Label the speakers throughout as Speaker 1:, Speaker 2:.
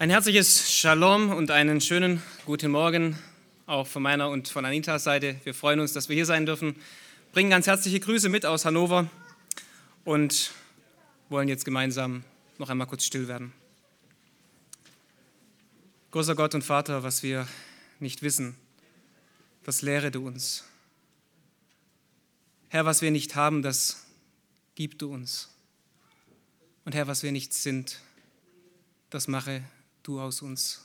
Speaker 1: Ein herzliches Shalom und einen schönen guten Morgen auch von meiner und von Anitas Seite. Wir freuen uns, dass wir hier sein dürfen. Bringen ganz herzliche Grüße mit aus Hannover und wollen jetzt gemeinsam noch einmal kurz still werden. Großer Gott und Vater, was wir nicht wissen, das lehre du uns. Herr, was wir nicht haben, das gib du uns. Und Herr, was wir nicht sind, das mache du aus uns.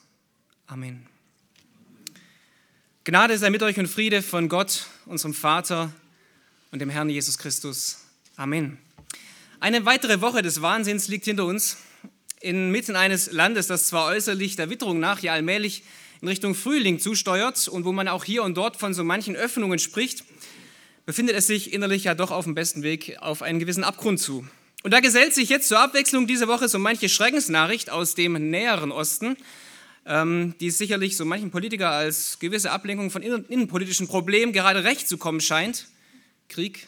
Speaker 1: Amen. Gnade sei mit euch und Friede von Gott, unserem Vater und dem Herrn Jesus Christus. Amen. Eine weitere Woche des Wahnsinns liegt hinter uns. Inmitten eines Landes, das zwar äußerlich der Witterung nach ja allmählich in Richtung Frühling zusteuert und wo man auch hier und dort von so manchen Öffnungen spricht, befindet es sich innerlich ja doch auf dem besten Weg auf einen gewissen Abgrund zu. Und da gesellt sich jetzt zur Abwechslung diese Woche so manche Schreckensnachricht aus dem näheren Osten, ähm, die sicherlich so manchen Politiker als gewisse Ablenkung von innenpolitischen Problemen gerade recht zu kommen scheint. Krieg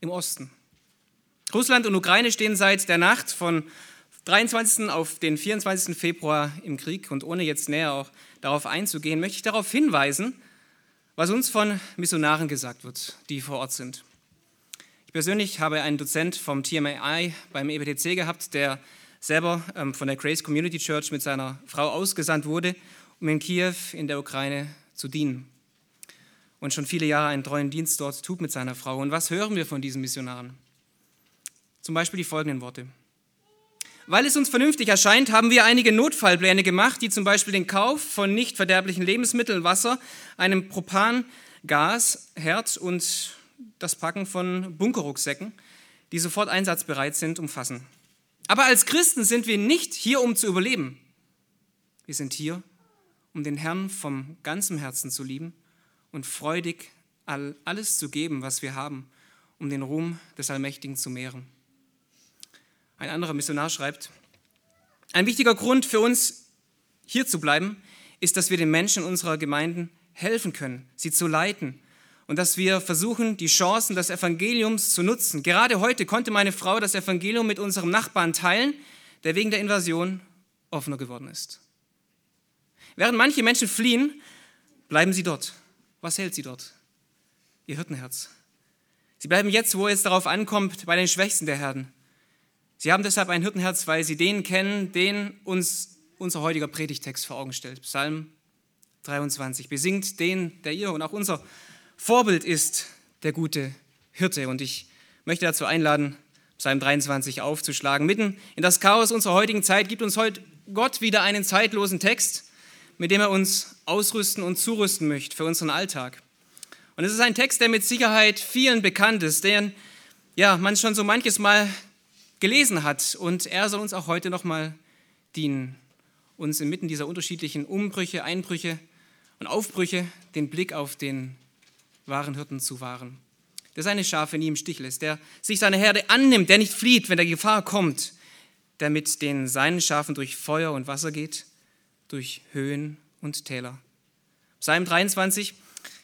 Speaker 1: im Osten. Russland und Ukraine stehen seit der Nacht von 23. auf den 24. Februar im Krieg. Und ohne jetzt näher auch darauf einzugehen, möchte ich darauf hinweisen, was uns von Missionaren gesagt wird, die vor Ort sind persönlich habe einen Dozent vom TMAI beim EBTC gehabt, der selber ähm, von der Grace Community Church mit seiner Frau ausgesandt wurde, um in Kiew in der Ukraine zu dienen. Und schon viele Jahre einen treuen Dienst dort tut mit seiner Frau. Und was hören wir von diesen Missionaren? Zum Beispiel die folgenden Worte. Weil es uns vernünftig erscheint, haben wir einige Notfallpläne gemacht, die zum Beispiel den Kauf von nicht verderblichen Lebensmitteln, Wasser, einem Propangas, Herd und das Packen von Bunkerrucksäcken, die sofort einsatzbereit sind, umfassen. Aber als Christen sind wir nicht hier, um zu überleben. Wir sind hier, um den Herrn vom ganzen Herzen zu lieben und freudig alles zu geben, was wir haben, um den Ruhm des Allmächtigen zu mehren. Ein anderer Missionar schreibt, ein wichtiger Grund für uns, hier zu bleiben, ist, dass wir den Menschen unserer Gemeinden helfen können, sie zu leiten und dass wir versuchen, die Chancen des Evangeliums zu nutzen. Gerade heute konnte meine Frau das Evangelium mit unserem Nachbarn teilen, der wegen der Invasion offener geworden ist. Während manche Menschen fliehen, bleiben sie dort. Was hält sie dort? Ihr Hirtenherz. Sie bleiben jetzt, wo es darauf ankommt, bei den Schwächsten der Herden. Sie haben deshalb ein Hirtenherz, weil sie den kennen, den uns unser heutiger Predigtext vor Augen stellt. Psalm 23. Besingt den, der ihr und auch unser Vorbild ist der gute Hirte. Und ich möchte dazu einladen, Psalm 23 aufzuschlagen. Mitten in das Chaos unserer heutigen Zeit gibt uns heute Gott wieder einen zeitlosen Text, mit dem er uns ausrüsten und zurüsten möchte für unseren Alltag. Und es ist ein Text, der mit Sicherheit vielen bekannt ist, den ja, man schon so manches Mal gelesen hat. Und er soll uns auch heute nochmal dienen, uns inmitten dieser unterschiedlichen Umbrüche, Einbrüche und Aufbrüche den Blick auf den wahren Hirten zu wahren, der seine Schafe nie im Stich lässt, der sich seiner Herde annimmt, der nicht flieht, wenn der Gefahr kommt, der mit den seinen Schafen durch Feuer und Wasser geht, durch Höhen und Täler. Psalm 23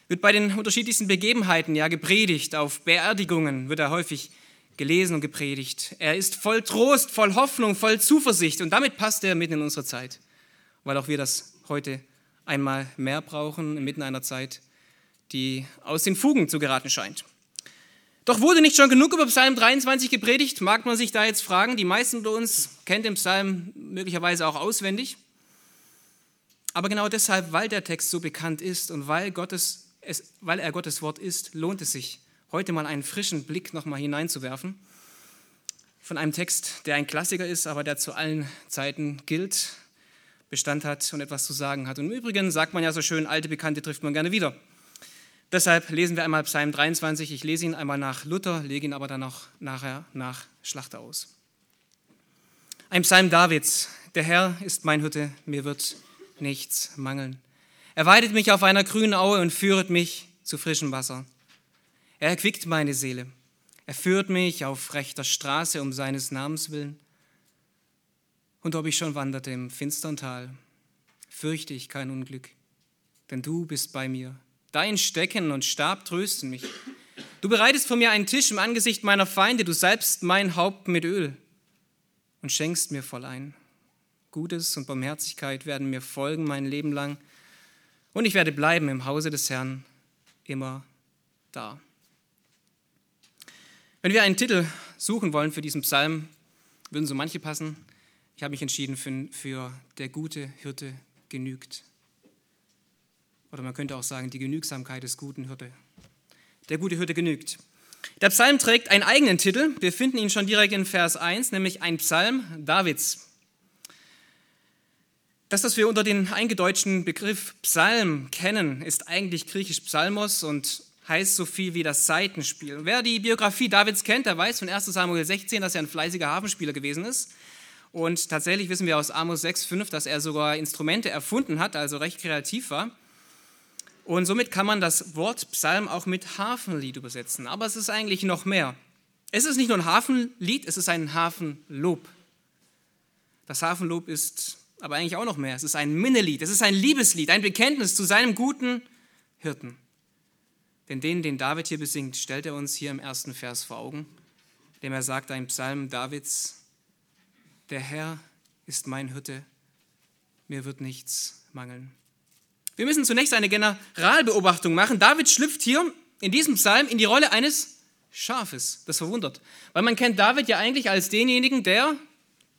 Speaker 1: wird bei den unterschiedlichsten Begebenheiten ja gepredigt. Auf Beerdigungen wird er häufig gelesen und gepredigt. Er ist voll Trost, voll Hoffnung, voll Zuversicht und damit passt er mitten in unsere Zeit, weil auch wir das heute einmal mehr brauchen, inmitten einer Zeit, die aus den Fugen zu geraten scheint. Doch wurde nicht schon genug über Psalm 23 gepredigt? Mag man sich da jetzt fragen. Die meisten unter uns kennen den Psalm möglicherweise auch auswendig. Aber genau deshalb, weil der Text so bekannt ist und weil, Gottes, es, weil er Gottes Wort ist, lohnt es sich, heute mal einen frischen Blick nochmal hineinzuwerfen. Von einem Text, der ein Klassiker ist, aber der zu allen Zeiten gilt, Bestand hat und etwas zu sagen hat. Und im Übrigen sagt man ja so schön, alte Bekannte trifft man gerne wieder. Deshalb lesen wir einmal Psalm 23. Ich lese ihn einmal nach Luther, lege ihn aber dann auch nachher nach Schlachter aus. Ein Psalm Davids. Der Herr ist mein Hütte, mir wird nichts mangeln. Er weidet mich auf einer grünen Aue und führet mich zu frischem Wasser. Er erquickt meine Seele. Er führt mich auf rechter Straße um seines Namens willen. Und ob ich schon wanderte im finstern Tal, fürchte ich kein Unglück, denn du bist bei mir Dein Stecken und Stab trösten mich. Du bereitest vor mir einen Tisch im Angesicht meiner Feinde, du salbst mein Haupt mit Öl und schenkst mir voll ein. Gutes und Barmherzigkeit werden mir folgen mein Leben lang und ich werde bleiben im Hause des Herrn immer da. Wenn wir einen Titel suchen wollen für diesen Psalm, würden so manche passen. Ich habe mich entschieden für, für Der gute Hirte genügt. Oder man könnte auch sagen, die Genügsamkeit des guten Hirte. Der gute Hirte genügt. Der Psalm trägt einen eigenen Titel. Wir finden ihn schon direkt in Vers 1, nämlich ein Psalm Davids. Das, was wir unter den eingedeutschten Begriff Psalm kennen, ist eigentlich griechisch Psalmos und heißt so viel wie das Seitenspiel. Wer die Biografie Davids kennt, der weiß von 1 Samuel 16, dass er ein fleißiger Hafenspieler gewesen ist. Und tatsächlich wissen wir aus Amos 6,5, dass er sogar Instrumente erfunden hat, also recht kreativ war. Und somit kann man das Wort Psalm auch mit Hafenlied übersetzen. Aber es ist eigentlich noch mehr. Es ist nicht nur ein Hafenlied, es ist ein Hafenlob. Das Hafenlob ist aber eigentlich auch noch mehr. Es ist ein Minnelied, es ist ein Liebeslied, ein Bekenntnis zu seinem guten Hirten. Denn den, den David hier besingt, stellt er uns hier im ersten Vers vor Augen, dem er sagt, ein Psalm Davids, der Herr ist mein Hirte, mir wird nichts mangeln. Wir müssen zunächst eine Generalbeobachtung machen. David schlüpft hier in diesem Psalm in die Rolle eines Schafes. Das verwundert, weil man kennt David ja eigentlich als denjenigen, der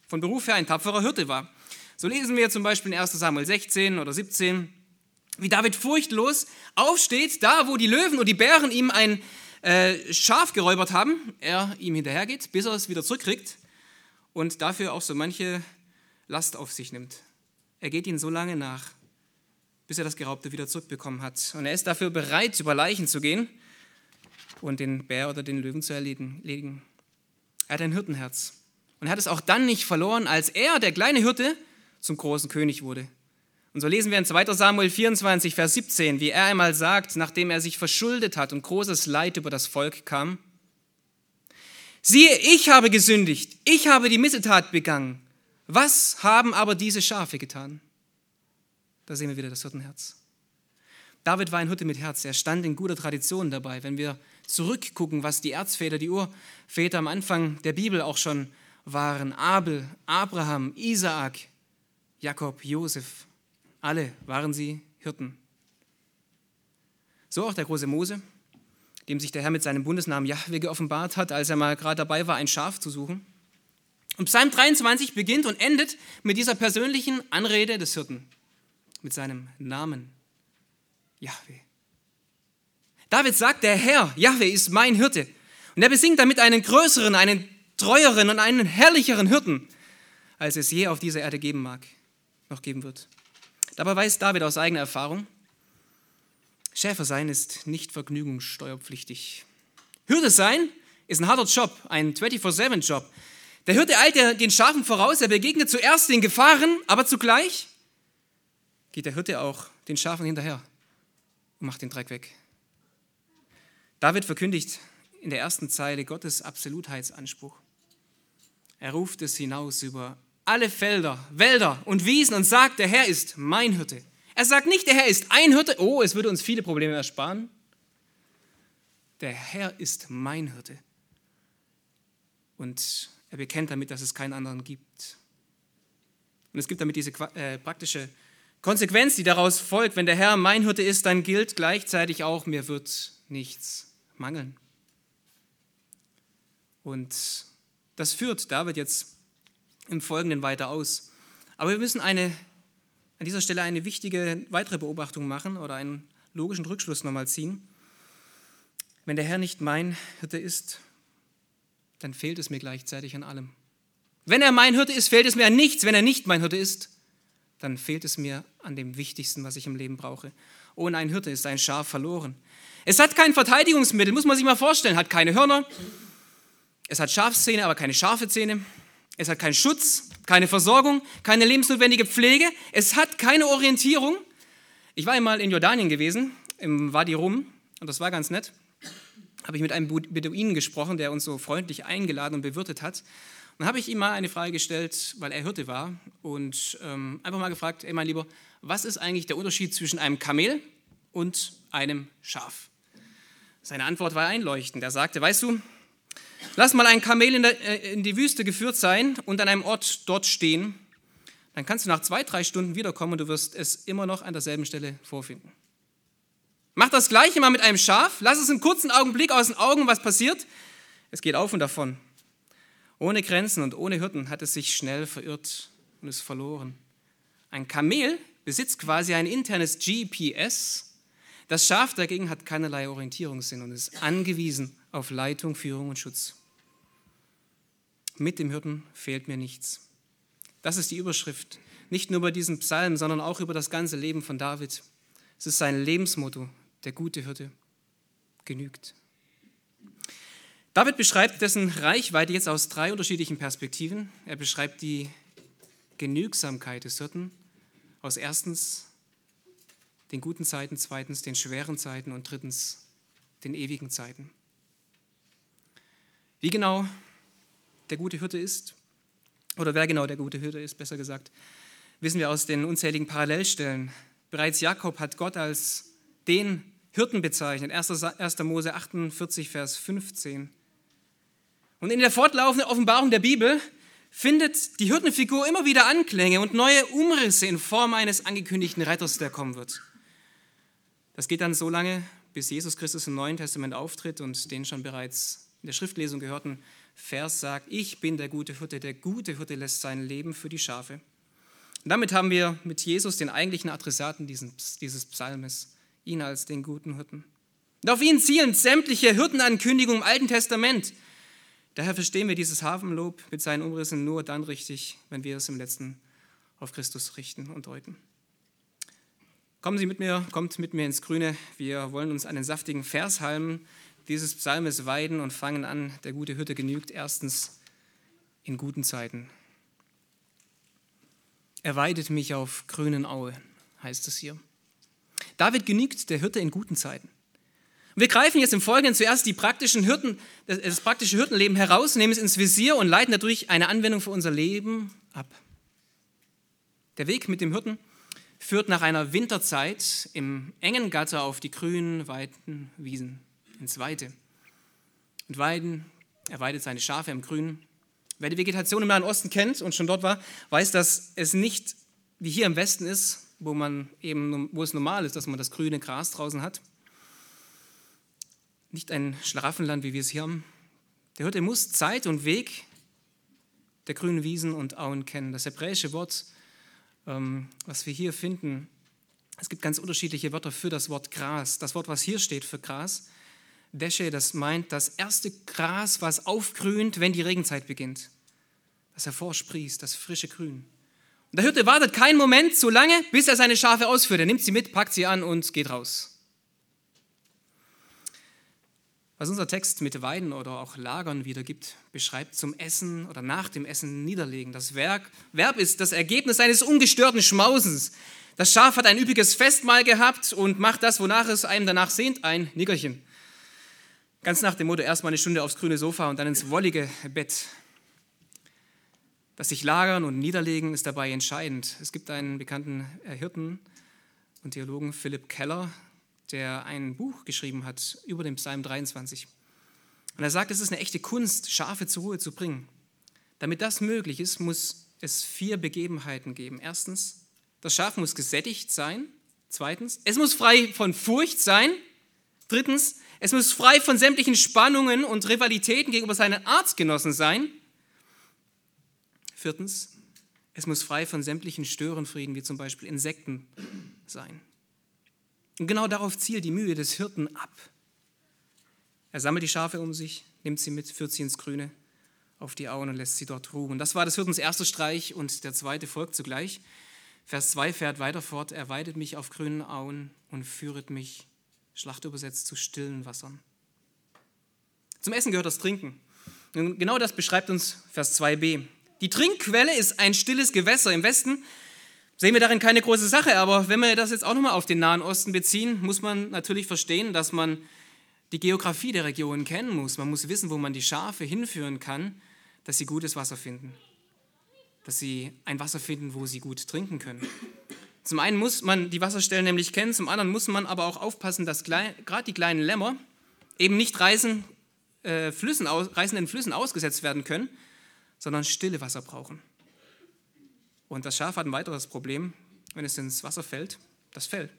Speaker 1: von Beruf her ein tapferer Hirte war. So lesen wir zum Beispiel in 1 Samuel 16 oder 17, wie David furchtlos aufsteht, da wo die Löwen und die Bären ihm ein äh, Schaf geräubert haben, er ihm hinterhergeht, bis er es wieder zurückkriegt und dafür auch so manche Last auf sich nimmt. Er geht ihnen so lange nach, bis er das Geraubte wieder zurückbekommen hat. Und er ist dafür bereit, über Leichen zu gehen und den Bär oder den Löwen zu erledigen. Er hat ein Hirtenherz. Und er hat es auch dann nicht verloren, als er, der kleine Hirte, zum großen König wurde. Und so lesen wir in 2 Samuel 24, Vers 17, wie er einmal sagt, nachdem er sich verschuldet hat und großes Leid über das Volk kam. Siehe, ich habe gesündigt, ich habe die Missetat begangen. Was haben aber diese Schafe getan? Da sehen wir wieder das Hirtenherz. David war ein Hirte mit Herz. Er stand in guter Tradition dabei. Wenn wir zurückgucken, was die Erzväter, die Urväter am Anfang der Bibel auch schon waren, Abel, Abraham, Isaak, Jakob, Josef, alle waren sie Hirten. So auch der große Mose, dem sich der Herr mit seinem Bundesnamen Jahwe geoffenbart hat, als er mal gerade dabei war, ein Schaf zu suchen. Und Psalm 23 beginnt und endet mit dieser persönlichen Anrede des Hirten mit seinem Namen, Yahweh. David sagt, der Herr, Yahweh, ist mein Hirte. Und er besingt damit einen größeren, einen treueren und einen herrlicheren Hirten, als es je auf dieser Erde geben mag, noch geben wird. Dabei weiß David aus eigener Erfahrung, Schäfer sein ist nicht vergnügungssteuerpflichtig. Hirte sein ist ein harter Job, ein 24-7-Job. Der Hirte eilt den Schafen voraus, er begegnet zuerst den Gefahren, aber zugleich geht der Hirte auch den Schafen hinterher und macht den Dreck weg. David verkündigt in der ersten Zeile Gottes Absolutheitsanspruch. Er ruft es hinaus über alle Felder, Wälder und Wiesen und sagt, der Herr ist mein Hirte. Er sagt nicht, der Herr ist ein Hirte, oh, es würde uns viele Probleme ersparen. Der Herr ist mein Hirte. Und er bekennt damit, dass es keinen anderen gibt. Und es gibt damit diese äh, praktische Konsequenz, die daraus folgt, wenn der Herr mein Hirte ist, dann gilt gleichzeitig auch, mir wird nichts mangeln. Und das führt David jetzt im Folgenden weiter aus. Aber wir müssen eine, an dieser Stelle eine wichtige weitere Beobachtung machen oder einen logischen Rückschluss nochmal ziehen. Wenn der Herr nicht mein Hirte ist, dann fehlt es mir gleichzeitig an allem. Wenn er mein Hirte ist, fehlt es mir an nichts. Wenn er nicht mein Hirte ist, dann fehlt es mir an dem Wichtigsten, was ich im Leben brauche. Ohne ein Hirte ist ein Schaf verloren. Es hat kein Verteidigungsmittel, muss man sich mal vorstellen. Hat keine Hörner, es hat Schafszähne, aber keine scharfe Zähne. Es hat keinen Schutz, keine Versorgung, keine lebensnotwendige Pflege. Es hat keine Orientierung. Ich war einmal in Jordanien gewesen, im Wadi Rum, und das war ganz nett. Habe ich mit einem Beduinen gesprochen, der uns so freundlich eingeladen und bewirtet hat. Dann habe ich ihm mal eine Frage gestellt, weil er Hirte war und ähm, einfach mal gefragt, ey mein Lieber, was ist eigentlich der Unterschied zwischen einem Kamel und einem Schaf? Seine Antwort war einleuchtend. Er sagte, weißt du, lass mal ein Kamel in, der, äh, in die Wüste geführt sein und an einem Ort dort stehen. dann kannst du nach zwei, drei Stunden wiederkommen und du wirst es immer noch an derselben Stelle vorfinden. Mach das gleiche mal mit einem Schaf, lass es einen kurzen Augenblick aus den Augen, was passiert. Es geht auf und davon. Ohne Grenzen und ohne Hirten hat es sich schnell verirrt und ist verloren. Ein Kamel besitzt quasi ein internes GPS. Das Schaf dagegen hat keinerlei Orientierungssinn und ist angewiesen auf Leitung, Führung und Schutz. Mit dem Hirten fehlt mir nichts. Das ist die Überschrift, nicht nur über diesen Psalm, sondern auch über das ganze Leben von David. Es ist sein Lebensmotto, der gute Hirte genügt. David beschreibt dessen Reichweite jetzt aus drei unterschiedlichen Perspektiven. Er beschreibt die Genügsamkeit des Hirten aus erstens den guten Zeiten, zweitens den schweren Zeiten und drittens den ewigen Zeiten. Wie genau der gute Hirte ist, oder wer genau der gute Hirte ist, besser gesagt, wissen wir aus den unzähligen Parallelstellen. Bereits Jakob hat Gott als den Hirten bezeichnet, 1. Mose 48, Vers 15. Und in der fortlaufenden Offenbarung der Bibel findet die Hirtenfigur immer wieder Anklänge und neue Umrisse in Form eines angekündigten Retters, der kommen wird. Das geht dann so lange, bis Jesus Christus im Neuen Testament auftritt und den schon bereits in der Schriftlesung gehörten Vers sagt, ich bin der gute Hirte, der gute Hirte lässt sein Leben für die Schafe. Und damit haben wir mit Jesus den eigentlichen Adressaten dieses, Psalmes, ihn als den guten Hirten. Und auf ihn zielen sämtliche Hirtenankündigungen im Alten Testament. Daher verstehen wir dieses Hafenlob mit seinen Umrissen nur dann richtig, wenn wir es im letzten auf Christus richten und deuten. Kommen Sie mit mir, kommt mit mir ins Grüne. Wir wollen uns einen saftigen Vershalm dieses Psalmes weiden und fangen an, der gute Hütte genügt erstens in guten Zeiten. Er weidet mich auf grünen Aue, heißt es hier. David genügt der Hirte in guten Zeiten. Wir greifen jetzt im Folgenden zuerst die praktischen Hirten, das praktische Hirtenleben heraus, nehmen es ins Visier und leiten dadurch eine Anwendung für unser Leben ab. Der Weg mit dem Hirten führt nach einer Winterzeit im engen Gatter auf die grünen, weiten Wiesen ins Weite. Und Weiden, er weidet seine Schafe im Grünen. Wer die Vegetation im Nahen Osten kennt und schon dort war, weiß, dass es nicht wie hier im Westen ist, wo, man eben, wo es normal ist, dass man das grüne Gras draußen hat. Nicht ein Schlaraffenland, wie wir es hier haben. Der Hirte muss Zeit und Weg der grünen Wiesen und Auen kennen. Das hebräische Wort, ähm, was wir hier finden, es gibt ganz unterschiedliche Wörter für das Wort Gras. Das Wort, was hier steht für Gras, Desche, das meint das erste Gras, was aufgrünt, wenn die Regenzeit beginnt. Das hervorsprießt, das frische Grün. Und der Hirte wartet keinen Moment so lange, bis er seine Schafe ausführt. Er nimmt sie mit, packt sie an und geht raus. Was unser Text mit Weiden oder auch Lagern wiedergibt, beschreibt zum Essen oder nach dem Essen niederlegen. Das Werk, Verb ist das Ergebnis eines ungestörten Schmausens. Das Schaf hat ein üppiges Festmahl gehabt und macht das, wonach es einem danach sehnt, ein Nickerchen. Ganz nach dem Motto, erstmal eine Stunde aufs grüne Sofa und dann ins wollige Bett. Das sich lagern und niederlegen ist dabei entscheidend. Es gibt einen bekannten Hirten und Theologen, Philipp Keller, der ein Buch geschrieben hat über den Psalm 23. Und er sagt, es ist eine echte Kunst, Schafe zur Ruhe zu bringen. Damit das möglich ist, muss es vier Begebenheiten geben. Erstens, das Schaf muss gesättigt sein. Zweitens, es muss frei von Furcht sein. Drittens, es muss frei von sämtlichen Spannungen und Rivalitäten gegenüber seinen Artgenossen sein. Viertens, es muss frei von sämtlichen Störenfrieden, wie zum Beispiel Insekten, sein. Und genau darauf zielt die Mühe des Hirten ab. Er sammelt die Schafe um sich, nimmt sie mit, führt sie ins Grüne auf die Auen und lässt sie dort ruhen. Das war des Hirtens erster Streich und der zweite folgt zugleich. Vers 2 fährt weiter fort, er weidet mich auf grünen Auen und führet mich Schlacht übersetzt zu stillen Wassern. Zum Essen gehört das Trinken. Und genau das beschreibt uns Vers 2b. Die Trinkquelle ist ein stilles Gewässer. Im Westen sehen wir darin keine große Sache, aber wenn wir das jetzt auch nochmal auf den Nahen Osten beziehen, muss man natürlich verstehen, dass man die Geografie der Region kennen muss. Man muss wissen, wo man die Schafe hinführen kann, dass sie gutes Wasser finden. Dass sie ein Wasser finden, wo sie gut trinken können. Zum einen muss man die Wasserstellen nämlich kennen, zum anderen muss man aber auch aufpassen, dass gerade die kleinen Lämmer eben nicht reißen, äh, Flüssen aus, reißenden Flüssen ausgesetzt werden können, sondern stille Wasser brauchen. Und das Schaf hat ein weiteres Problem, wenn es ins Wasser fällt, das Fell.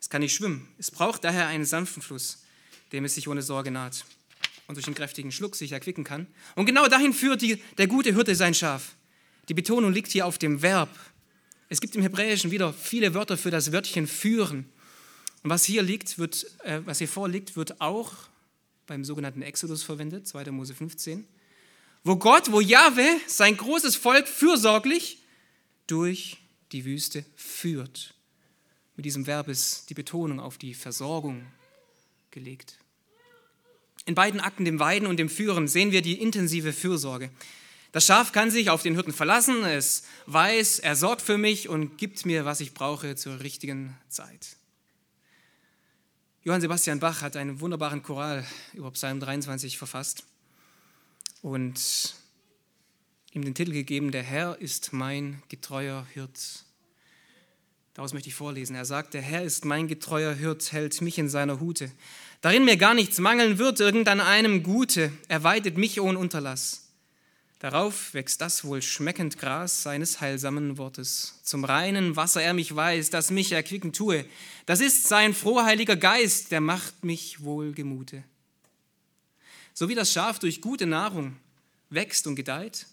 Speaker 1: Es kann nicht schwimmen. Es braucht daher einen sanften Fluss, dem es sich ohne Sorge naht und durch einen kräftigen Schluck sich erquicken kann. Und genau dahin führt die, der gute Hirte sein Schaf. Die Betonung liegt hier auf dem Verb. Es gibt im Hebräischen wieder viele Wörter für das Wörtchen führen. Und was hier liegt, wird, äh, was hier vorliegt, wird auch beim sogenannten Exodus verwendet, 2. Mose 15, wo Gott, wo Jahwe sein großes Volk fürsorglich durch die Wüste führt. Mit diesem Verb ist die Betonung auf die Versorgung gelegt. In beiden Akten, dem Weiden und dem Führen, sehen wir die intensive Fürsorge. Das Schaf kann sich auf den Hirten verlassen, es weiß, er sorgt für mich und gibt mir, was ich brauche zur richtigen Zeit. Johann Sebastian Bach hat einen wunderbaren Choral über Psalm 23 verfasst und ihm den Titel gegeben, Der Herr ist mein getreuer Hirt. Daraus möchte ich vorlesen. Er sagt, der Herr ist mein getreuer Hirt, hält mich in seiner Hute. Darin mir gar nichts mangeln wird, irgendein einem Gute, er weidet mich ohne Unterlass. Darauf wächst das wohl schmeckend Gras seines heilsamen Wortes. Zum reinen Wasser er mich weiß, das mich erquicken tue. Das ist sein frohheiliger Geist, der macht mich wohl Gemute. So wie das Schaf durch gute Nahrung wächst und gedeiht,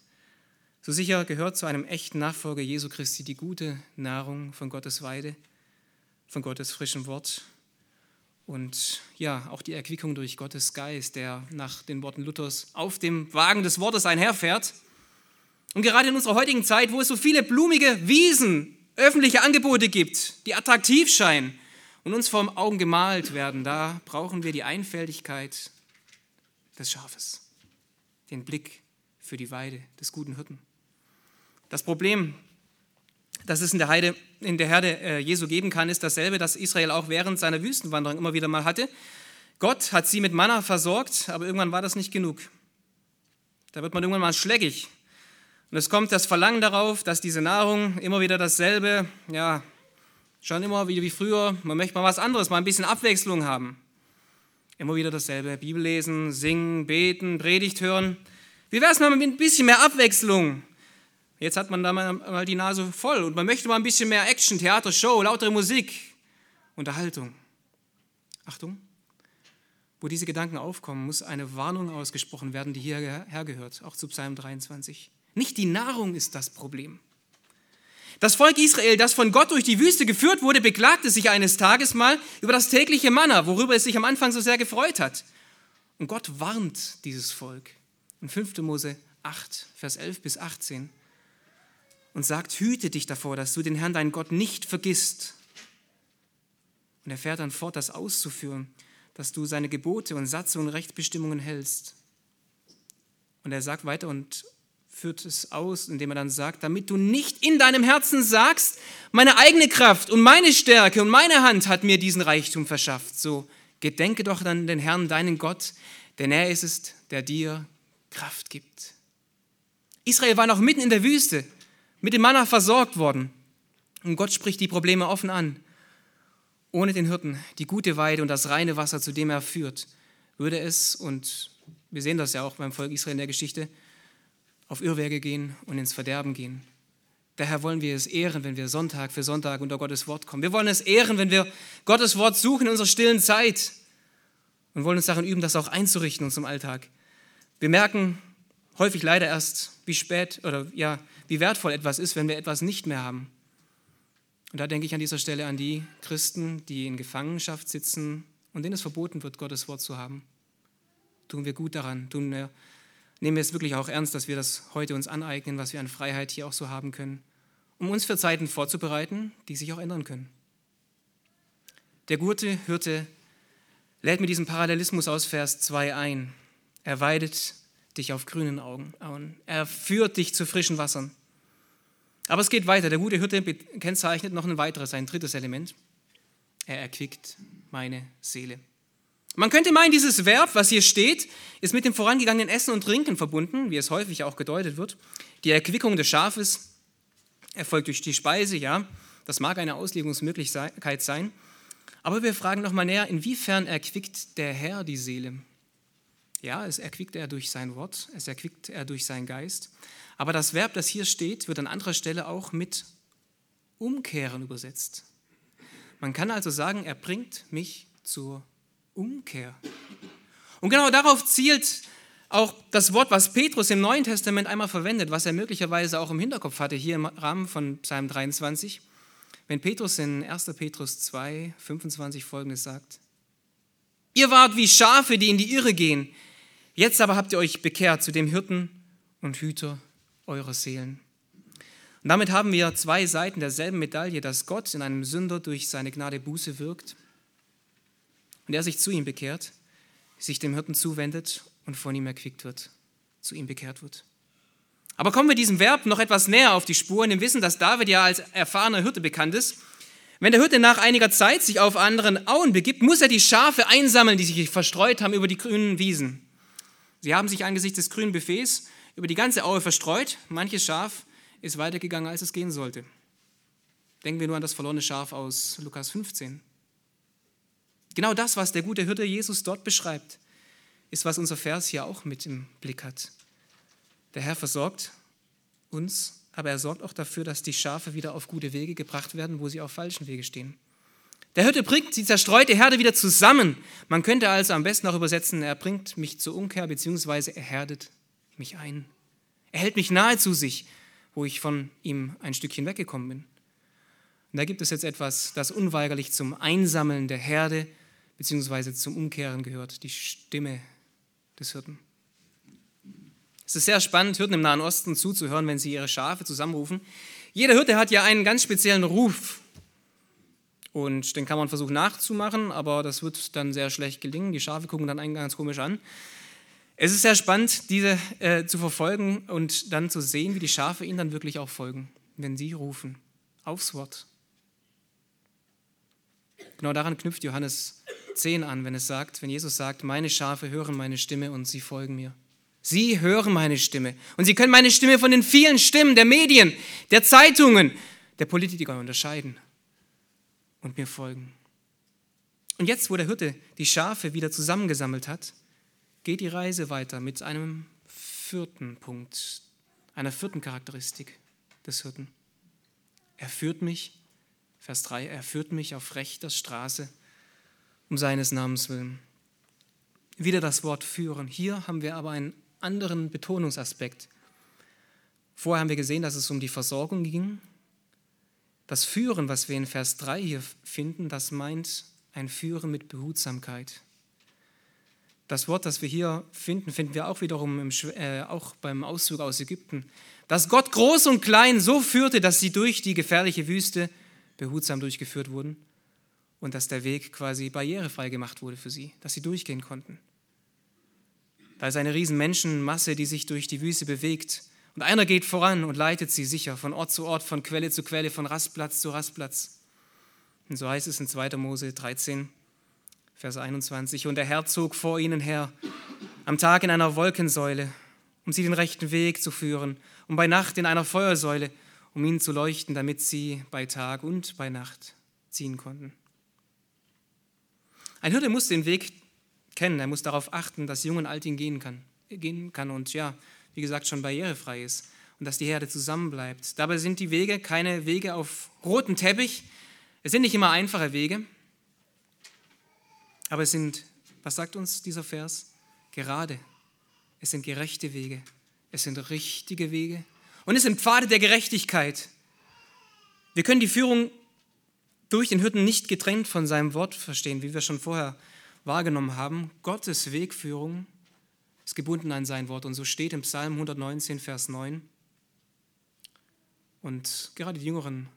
Speaker 1: so sicher gehört zu einem echten Nachfolger Jesu Christi die gute Nahrung von Gottes Weide, von Gottes frischem Wort und ja, auch die Erquickung durch Gottes Geist, der nach den Worten Luthers auf dem Wagen des Wortes einherfährt. Und gerade in unserer heutigen Zeit, wo es so viele blumige Wiesen, öffentliche Angebote gibt, die attraktiv scheinen und uns vor Augen gemalt werden, da brauchen wir die Einfältigkeit des Schafes, den Blick für die Weide des guten Hirten. Das Problem, das es in der, Heide, in der Herde äh, Jesu geben kann, ist dasselbe, das Israel auch während seiner Wüstenwanderung immer wieder mal hatte. Gott hat sie mit Manna versorgt, aber irgendwann war das nicht genug. Da wird man irgendwann mal schlägig. Und es kommt das Verlangen darauf, dass diese Nahrung immer wieder dasselbe, ja, schon immer wieder wie früher, man möchte mal was anderes, mal ein bisschen Abwechslung haben. Immer wieder dasselbe, Bibel lesen, singen, beten, Predigt hören. Wie wäre es mal mit ein bisschen mehr Abwechslung? Jetzt hat man da mal die Nase voll und man möchte mal ein bisschen mehr Action, Theater, Show, lautere Musik, Unterhaltung. Achtung, wo diese Gedanken aufkommen, muss eine Warnung ausgesprochen werden, die hierher gehört, auch zu Psalm 23. Nicht die Nahrung ist das Problem. Das Volk Israel, das von Gott durch die Wüste geführt wurde, beklagte sich eines Tages mal über das tägliche Manna, worüber es sich am Anfang so sehr gefreut hat. Und Gott warnt dieses Volk. In 5. Mose 8, Vers 11 bis 18 und sagt, hüte dich davor, dass du den Herrn, deinen Gott, nicht vergisst. Und er fährt dann fort, das auszuführen, dass du seine Gebote und Satze und Rechtsbestimmungen hältst. Und er sagt weiter und führt es aus, indem er dann sagt, damit du nicht in deinem Herzen sagst, meine eigene Kraft und meine Stärke und meine Hand hat mir diesen Reichtum verschafft. So gedenke doch dann den Herrn, deinen Gott, denn er ist es, der dir Kraft gibt. Israel war noch mitten in der Wüste mit dem Manna versorgt worden. Und Gott spricht die Probleme offen an. Ohne den Hirten, die gute Weide und das reine Wasser, zu dem er führt, würde es, und wir sehen das ja auch beim Volk Israel in der Geschichte, auf Irrwege gehen und ins Verderben gehen. Daher wollen wir es ehren, wenn wir Sonntag für Sonntag unter Gottes Wort kommen. Wir wollen es ehren, wenn wir Gottes Wort suchen in unserer stillen Zeit und wollen uns darin üben, das auch einzurichten in unserem Alltag. Wir merken häufig leider erst, wie spät oder ja, wie wertvoll etwas ist, wenn wir etwas nicht mehr haben. Und da denke ich an dieser Stelle an die Christen, die in Gefangenschaft sitzen und denen es verboten wird, Gottes Wort zu haben. Tun wir gut daran, tun wir, nehmen wir es wirklich auch ernst, dass wir das heute uns aneignen, was wir an Freiheit hier auch so haben können, um uns für Zeiten vorzubereiten, die sich auch ändern können. Der gute Hirte lädt mit diesem Parallelismus aus Vers 2 ein. Er weidet dich auf grünen Augen. Er führt dich zu frischen Wassern. Aber es geht weiter. Der gute Hirte kennzeichnet noch ein weiteres, ein drittes Element. Er erquickt meine Seele. Man könnte meinen, dieses Verb, was hier steht, ist mit dem vorangegangenen Essen und Trinken verbunden, wie es häufig auch gedeutet wird. Die Erquickung des Schafes erfolgt durch die Speise, ja, das mag eine Auslegungsmöglichkeit sein. Aber wir fragen nochmal näher, inwiefern erquickt der Herr die Seele? Ja, es erquickt er durch sein Wort, es erquickt er durch seinen Geist. Aber das Verb, das hier steht, wird an anderer Stelle auch mit umkehren übersetzt. Man kann also sagen, er bringt mich zur Umkehr. Und genau darauf zielt auch das Wort, was Petrus im Neuen Testament einmal verwendet, was er möglicherweise auch im Hinterkopf hatte, hier im Rahmen von Psalm 23, wenn Petrus in 1. Petrus 2, 25 folgendes sagt. Ihr wart wie Schafe, die in die Irre gehen. Jetzt aber habt ihr euch bekehrt zu dem Hirten und Hüter eurer Seelen. Und damit haben wir zwei Seiten derselben Medaille, dass Gott in einem Sünder durch seine Gnade Buße wirkt und er sich zu ihm bekehrt, sich dem Hirten zuwendet und von ihm erquickt wird, zu ihm bekehrt wird. Aber kommen wir diesem Verb noch etwas näher auf die Spur, in dem Wissen, dass David ja als erfahrener Hirte bekannt ist. Wenn der Hirte nach einiger Zeit sich auf anderen Auen begibt, muss er die Schafe einsammeln, die sich verstreut haben über die grünen Wiesen. Sie haben sich angesichts des grünen Buffets über die ganze Aue verstreut. Manches Schaf ist weitergegangen, als es gehen sollte. Denken wir nur an das verlorene Schaf aus Lukas 15. Genau das, was der gute Hirte Jesus dort beschreibt ist, was unser Vers hier auch mit im Blick hat. Der Herr versorgt uns, aber er sorgt auch dafür, dass die Schafe wieder auf gute Wege gebracht werden, wo sie auf falschen Wege stehen. Der Hirte bringt die zerstreute Herde wieder zusammen. Man könnte also am besten auch übersetzen, er bringt mich zur Umkehr, beziehungsweise er herdet mich ein. Er hält mich nahe zu sich, wo ich von ihm ein Stückchen weggekommen bin. Und da gibt es jetzt etwas, das unweigerlich zum Einsammeln der Herde beziehungsweise zum Umkehren gehört, die Stimme des Hirten. Es ist sehr spannend, Hirten im Nahen Osten zuzuhören, wenn sie ihre Schafe zusammenrufen. Jeder Hirte hat ja einen ganz speziellen Ruf. Und den kann man versuchen nachzumachen, aber das wird dann sehr schlecht gelingen. Die Schafe gucken dann einen ganz komisch an. Es ist sehr spannend, diese äh, zu verfolgen und dann zu sehen, wie die Schafe ihnen dann wirklich auch folgen, wenn sie rufen. Aufs Wort. Genau daran knüpft Johannes 10 an, wenn es sagt, wenn Jesus sagt, meine Schafe hören meine Stimme und sie folgen mir. Sie hören meine Stimme und sie können meine Stimme von den vielen Stimmen der Medien, der Zeitungen, der Politiker unterscheiden und mir folgen. Und jetzt, wo der Hirte die Schafe wieder zusammengesammelt hat, geht die Reise weiter mit einem vierten Punkt, einer vierten Charakteristik des Hirten. Er führt mich, Vers 3, er führt mich auf rechter Straße um seines Namens willen. Wieder das Wort führen. Hier haben wir aber einen anderen Betonungsaspekt. Vorher haben wir gesehen, dass es um die Versorgung ging. Das Führen, was wir in Vers 3 hier finden, das meint ein Führen mit Behutsamkeit. Das Wort, das wir hier finden, finden wir auch wiederum im, äh, auch beim Auszug aus Ägypten. Dass Gott groß und klein so führte, dass sie durch die gefährliche Wüste behutsam durchgeführt wurden und dass der Weg quasi barrierefrei gemacht wurde für sie, dass sie durchgehen konnten. Da ist eine riesen Menschenmasse, die sich durch die Wüste bewegt und einer geht voran und leitet sie sicher von Ort zu Ort, von Quelle zu Quelle, von Rastplatz zu Rastplatz. Und so heißt es in 2. Mose 13, Vers 21. Und der Herr zog vor ihnen her am Tag in einer Wolkensäule, um sie den rechten Weg zu führen, und bei Nacht in einer Feuersäule, um ihnen zu leuchten, damit sie bei Tag und bei Nacht ziehen konnten. Ein Hirte muss den Weg kennen, er muss darauf achten, dass Jung und Alt ihn gehen kann, gehen kann und ja, wie gesagt, schon barrierefrei ist und dass die Herde zusammenbleibt. Dabei sind die Wege keine Wege auf rotem Teppich, es sind nicht immer einfache Wege, aber es sind, was sagt uns dieser Vers? Gerade. Es sind gerechte Wege, es sind richtige Wege und es sind Pfade der Gerechtigkeit. Wir können die Führung durch den Hirten nicht getrennt von seinem Wort verstehen, wie wir schon vorher wahrgenommen haben. Gottes Wegführung ist gebunden an sein Wort. Und so steht im Psalm 119, Vers 9. Und gerade die Jüngeren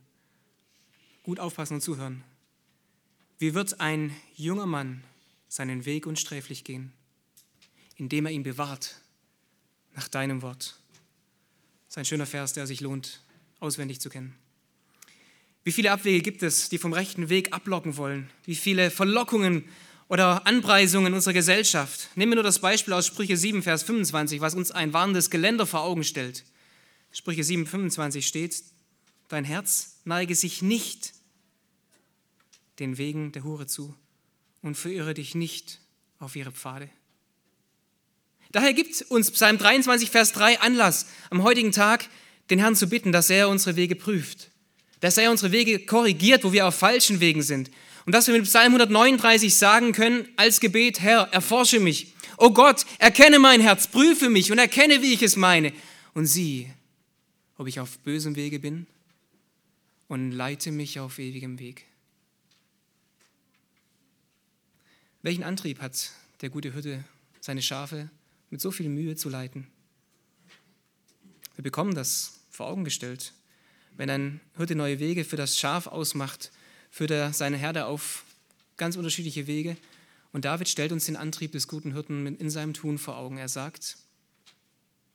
Speaker 1: gut aufpassen und zuhören. Wie wird ein junger Mann seinen Weg unsträflich gehen, indem er ihn bewahrt nach deinem Wort? Das ist ein schöner Vers, der sich lohnt, auswendig zu kennen. Wie viele Abwege gibt es, die vom rechten Weg ablocken wollen? Wie viele Verlockungen oder Anpreisungen unserer Gesellschaft? Nehmen wir nur das Beispiel aus Sprüche 7, Vers 25, was uns ein warnendes Geländer vor Augen stellt. Sprüche 7, 25 steht, dein Herz neige sich nicht den Wegen der Hure zu und verirre dich nicht auf ihre Pfade. Daher gibt uns Psalm 23, Vers 3 Anlass, am heutigen Tag den Herrn zu bitten, dass er unsere Wege prüft, dass er unsere Wege korrigiert, wo wir auf falschen Wegen sind. Und dass wir mit Psalm 139 sagen können als Gebet, Herr, erforsche mich. Oh Gott, erkenne mein Herz, prüfe mich und erkenne, wie ich es meine. Und sieh, ob ich auf bösem Wege bin und leite mich auf ewigem Weg. Welchen Antrieb hat der gute Hirte, seine Schafe mit so viel Mühe zu leiten? Wir bekommen das vor Augen gestellt. Wenn ein Hirte neue Wege für das Schaf ausmacht, führt er seine Herde auf ganz unterschiedliche Wege. Und David stellt uns den Antrieb des guten Hirten in seinem Tun vor Augen. Er sagt,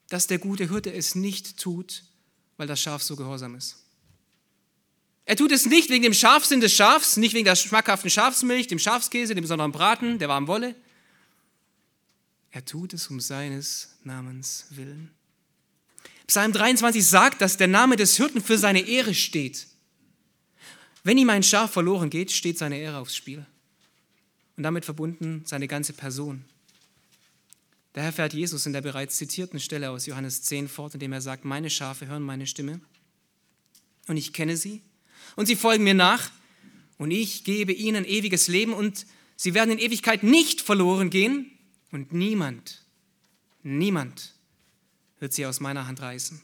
Speaker 1: dass der gute Hirte es nicht tut, weil das Schaf so gehorsam ist. Er tut es nicht wegen dem Scharfsinn des Schafs, nicht wegen der schmackhaften Schafsmilch, dem Schafskäse, dem besonderen Braten, der warmen Wolle. Er tut es um seines Namens willen. Psalm 23 sagt, dass der Name des Hirten für seine Ehre steht. Wenn ihm ein Schaf verloren geht, steht seine Ehre aufs Spiel. Und damit verbunden seine ganze Person. Daher fährt Jesus in der bereits zitierten Stelle aus Johannes 10 fort, indem er sagt, meine Schafe hören meine Stimme und ich kenne sie und sie folgen mir nach und ich gebe ihnen ewiges Leben und sie werden in Ewigkeit nicht verloren gehen und niemand, niemand wird sie aus meiner Hand reißen.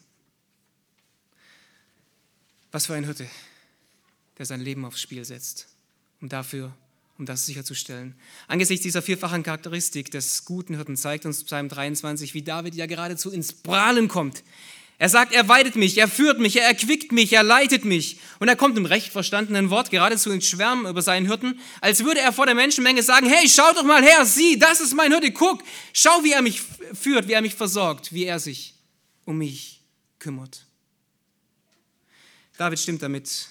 Speaker 1: Was für ein Hirte, der sein Leben aufs Spiel setzt, um dafür, um das sicherzustellen. Angesichts dieser vierfachen Charakteristik des guten Hirten zeigt uns Psalm 23, wie David ja geradezu ins Prahlen kommt. Er sagt, er weidet mich, er führt mich, er erquickt mich, er leitet mich. Und er kommt im recht verstandenen Wort geradezu ins Schwärmen über seinen Hirten, als würde er vor der Menschenmenge sagen, hey, schaut doch mal her, sieh, das ist mein Hirte, guck, schau, wie er mich führt, wie er mich versorgt, wie er sich um mich kümmert. David stimmt damit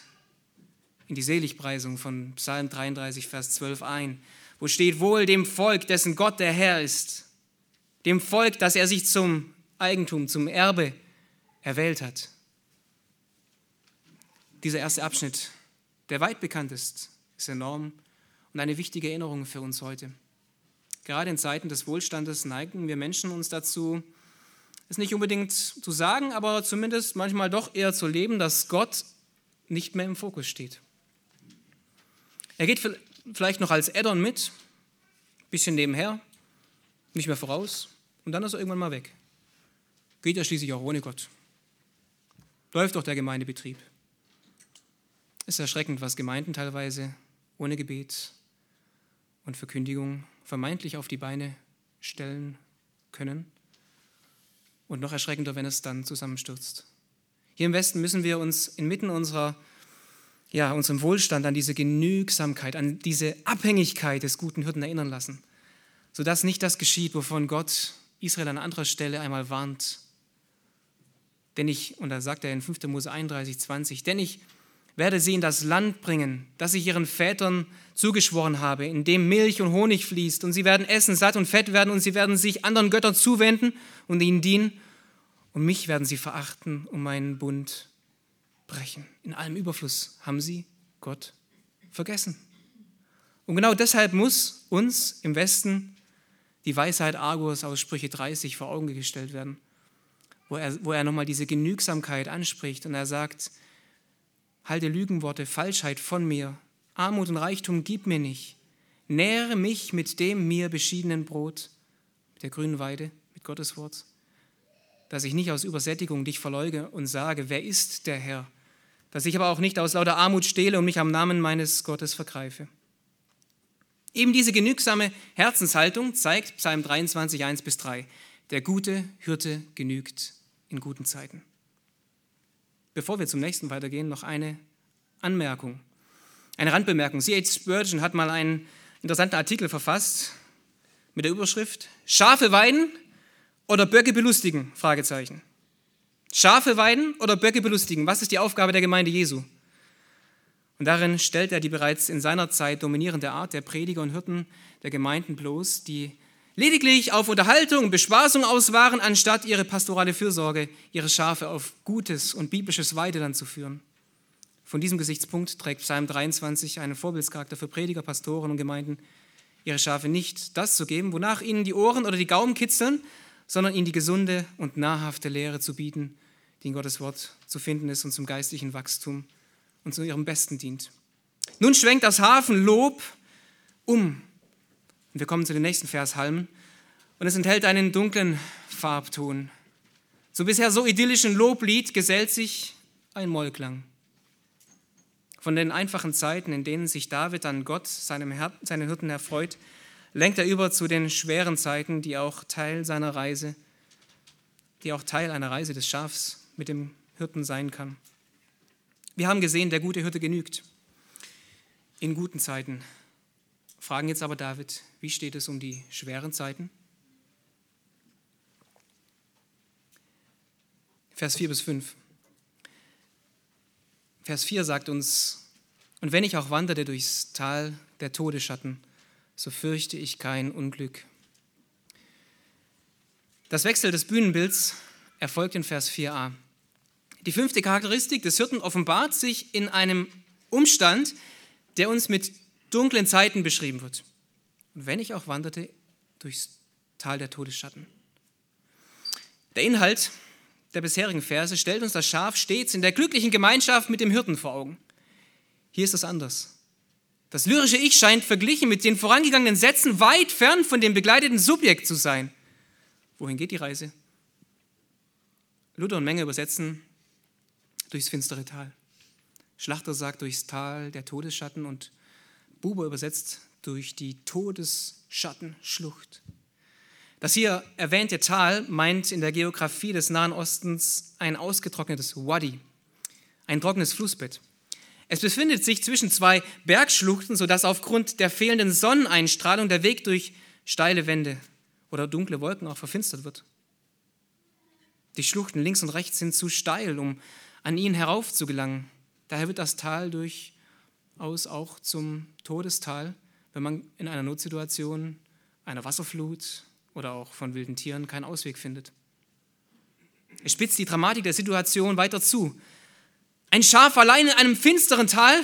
Speaker 1: in die Seligpreisung von Psalm 33, Vers 12 ein, wo steht, wohl dem Volk, dessen Gott der Herr ist, dem Volk, das er sich zum Eigentum, zum Erbe erwählt hat. Dieser erste Abschnitt, der weit bekannt ist, ist enorm und eine wichtige Erinnerung für uns heute. Gerade in Zeiten des Wohlstandes neigen wir Menschen uns dazu, es nicht unbedingt zu sagen, aber zumindest manchmal doch eher zu leben, dass Gott nicht mehr im Fokus steht. Er geht vielleicht noch als Addon mit, bisschen nebenher, nicht mehr voraus und dann ist er irgendwann mal weg. Geht er schließlich auch ohne Gott läuft doch der Gemeindebetrieb. Es ist erschreckend, was Gemeinden teilweise ohne Gebet und Verkündigung vermeintlich auf die Beine stellen können. Und noch erschreckender, wenn es dann zusammenstürzt. Hier im Westen müssen wir uns inmitten unserer, ja, unserem Wohlstand an diese Genügsamkeit, an diese Abhängigkeit des guten Hirten erinnern lassen, sodass nicht das geschieht, wovon Gott Israel an anderer Stelle einmal warnt denn ich, und da sagt er in 5. Mose 31, 20, denn ich werde sie in das Land bringen, das ich ihren Vätern zugeschworen habe, in dem Milch und Honig fließt, und sie werden essen, satt und fett werden, und sie werden sich anderen Göttern zuwenden und ihnen dienen, und mich werden sie verachten und meinen Bund brechen. In allem Überfluss haben sie Gott vergessen. Und genau deshalb muss uns im Westen die Weisheit Argus aus Sprüche 30 vor Augen gestellt werden wo er, wo er nochmal diese Genügsamkeit anspricht und er sagt, halte Lügenworte, Falschheit von mir, Armut und Reichtum gib mir nicht, nähre mich mit dem mir beschiedenen Brot, mit der grünen Weide, mit Gottes Wort, dass ich nicht aus Übersättigung dich verleuge und sage, wer ist der Herr, dass ich aber auch nicht aus lauter Armut stehle und mich am Namen meines Gottes vergreife. Eben diese genügsame Herzenshaltung zeigt Psalm 23, 1 bis 3. Der gute Hirte genügt in guten Zeiten. Bevor wir zum nächsten weitergehen, noch eine Anmerkung, eine Randbemerkung. C.H. Spurgeon hat mal einen interessanten Artikel verfasst mit der Überschrift Schafe weiden oder Böcke belustigen? Fragezeichen. Schafe weiden oder Böcke belustigen? Was ist die Aufgabe der Gemeinde Jesu? Und darin stellt er die bereits in seiner Zeit dominierende Art der Prediger und Hirten der Gemeinden bloß, die lediglich auf Unterhaltung und Bespaßung aus waren, anstatt ihre pastorale Fürsorge, ihre Schafe auf gutes und biblisches Weideland zu führen. Von diesem Gesichtspunkt trägt Psalm 23 einen Vorbildscharakter für Prediger, Pastoren und Gemeinden, ihre Schafe nicht das zu geben, wonach ihnen die Ohren oder die Gaumen kitzeln, sondern ihnen die gesunde und nahrhafte Lehre zu bieten, die in Gottes Wort zu finden ist und zum geistlichen Wachstum und zu ihrem Besten dient. Nun schwenkt das Hafenlob um. Und wir kommen zu den nächsten Vershalmen. Und es enthält einen dunklen Farbton. Zum bisher so idyllischen Loblied gesellt sich ein Mollklang. Von den einfachen Zeiten, in denen sich David an Gott, seinem Her seinen Hirten erfreut, lenkt er über zu den schweren Zeiten, die auch Teil seiner Reise, die auch Teil einer Reise des Schafs mit dem Hirten sein kann. Wir haben gesehen, der gute Hirte genügt in guten Zeiten. Fragen jetzt aber David, wie steht es um die schweren Zeiten? Vers 4 bis 5. Vers 4 sagt uns, und wenn ich auch wanderte durchs Tal der Todesschatten, so fürchte ich kein Unglück. Das Wechsel des Bühnenbilds erfolgt in Vers 4a. Die fünfte Charakteristik des Hirten offenbart sich in einem Umstand, der uns mit dunklen Zeiten beschrieben wird. Wenn ich auch wanderte durchs Tal der Todesschatten. Der Inhalt der bisherigen Verse stellt uns das Schaf stets in der glücklichen Gemeinschaft mit dem Hirten vor Augen. Hier ist das anders. Das lyrische Ich scheint verglichen mit den vorangegangenen Sätzen weit fern von dem begleiteten Subjekt zu sein. Wohin geht die Reise? Luther und Menge übersetzen durchs finstere Tal. Schlachter sagt durchs Tal der Todesschatten und Buber übersetzt durch die Todesschattenschlucht. Das hier erwähnte Tal meint in der Geografie des Nahen Ostens ein ausgetrocknetes Wadi, ein trockenes Flussbett. Es befindet sich zwischen zwei Bergschluchten, sodass aufgrund der fehlenden Sonneneinstrahlung der Weg durch steile Wände oder dunkle Wolken auch verfinstert wird. Die Schluchten links und rechts sind zu steil, um an ihn herauf zu gelangen. Daher wird das Tal durchaus auch zum Todestal, wenn man in einer Notsituation, einer Wasserflut oder auch von wilden Tieren keinen Ausweg findet. Es spitzt die Dramatik der Situation weiter zu. Ein Schaf allein in einem finsteren Tal,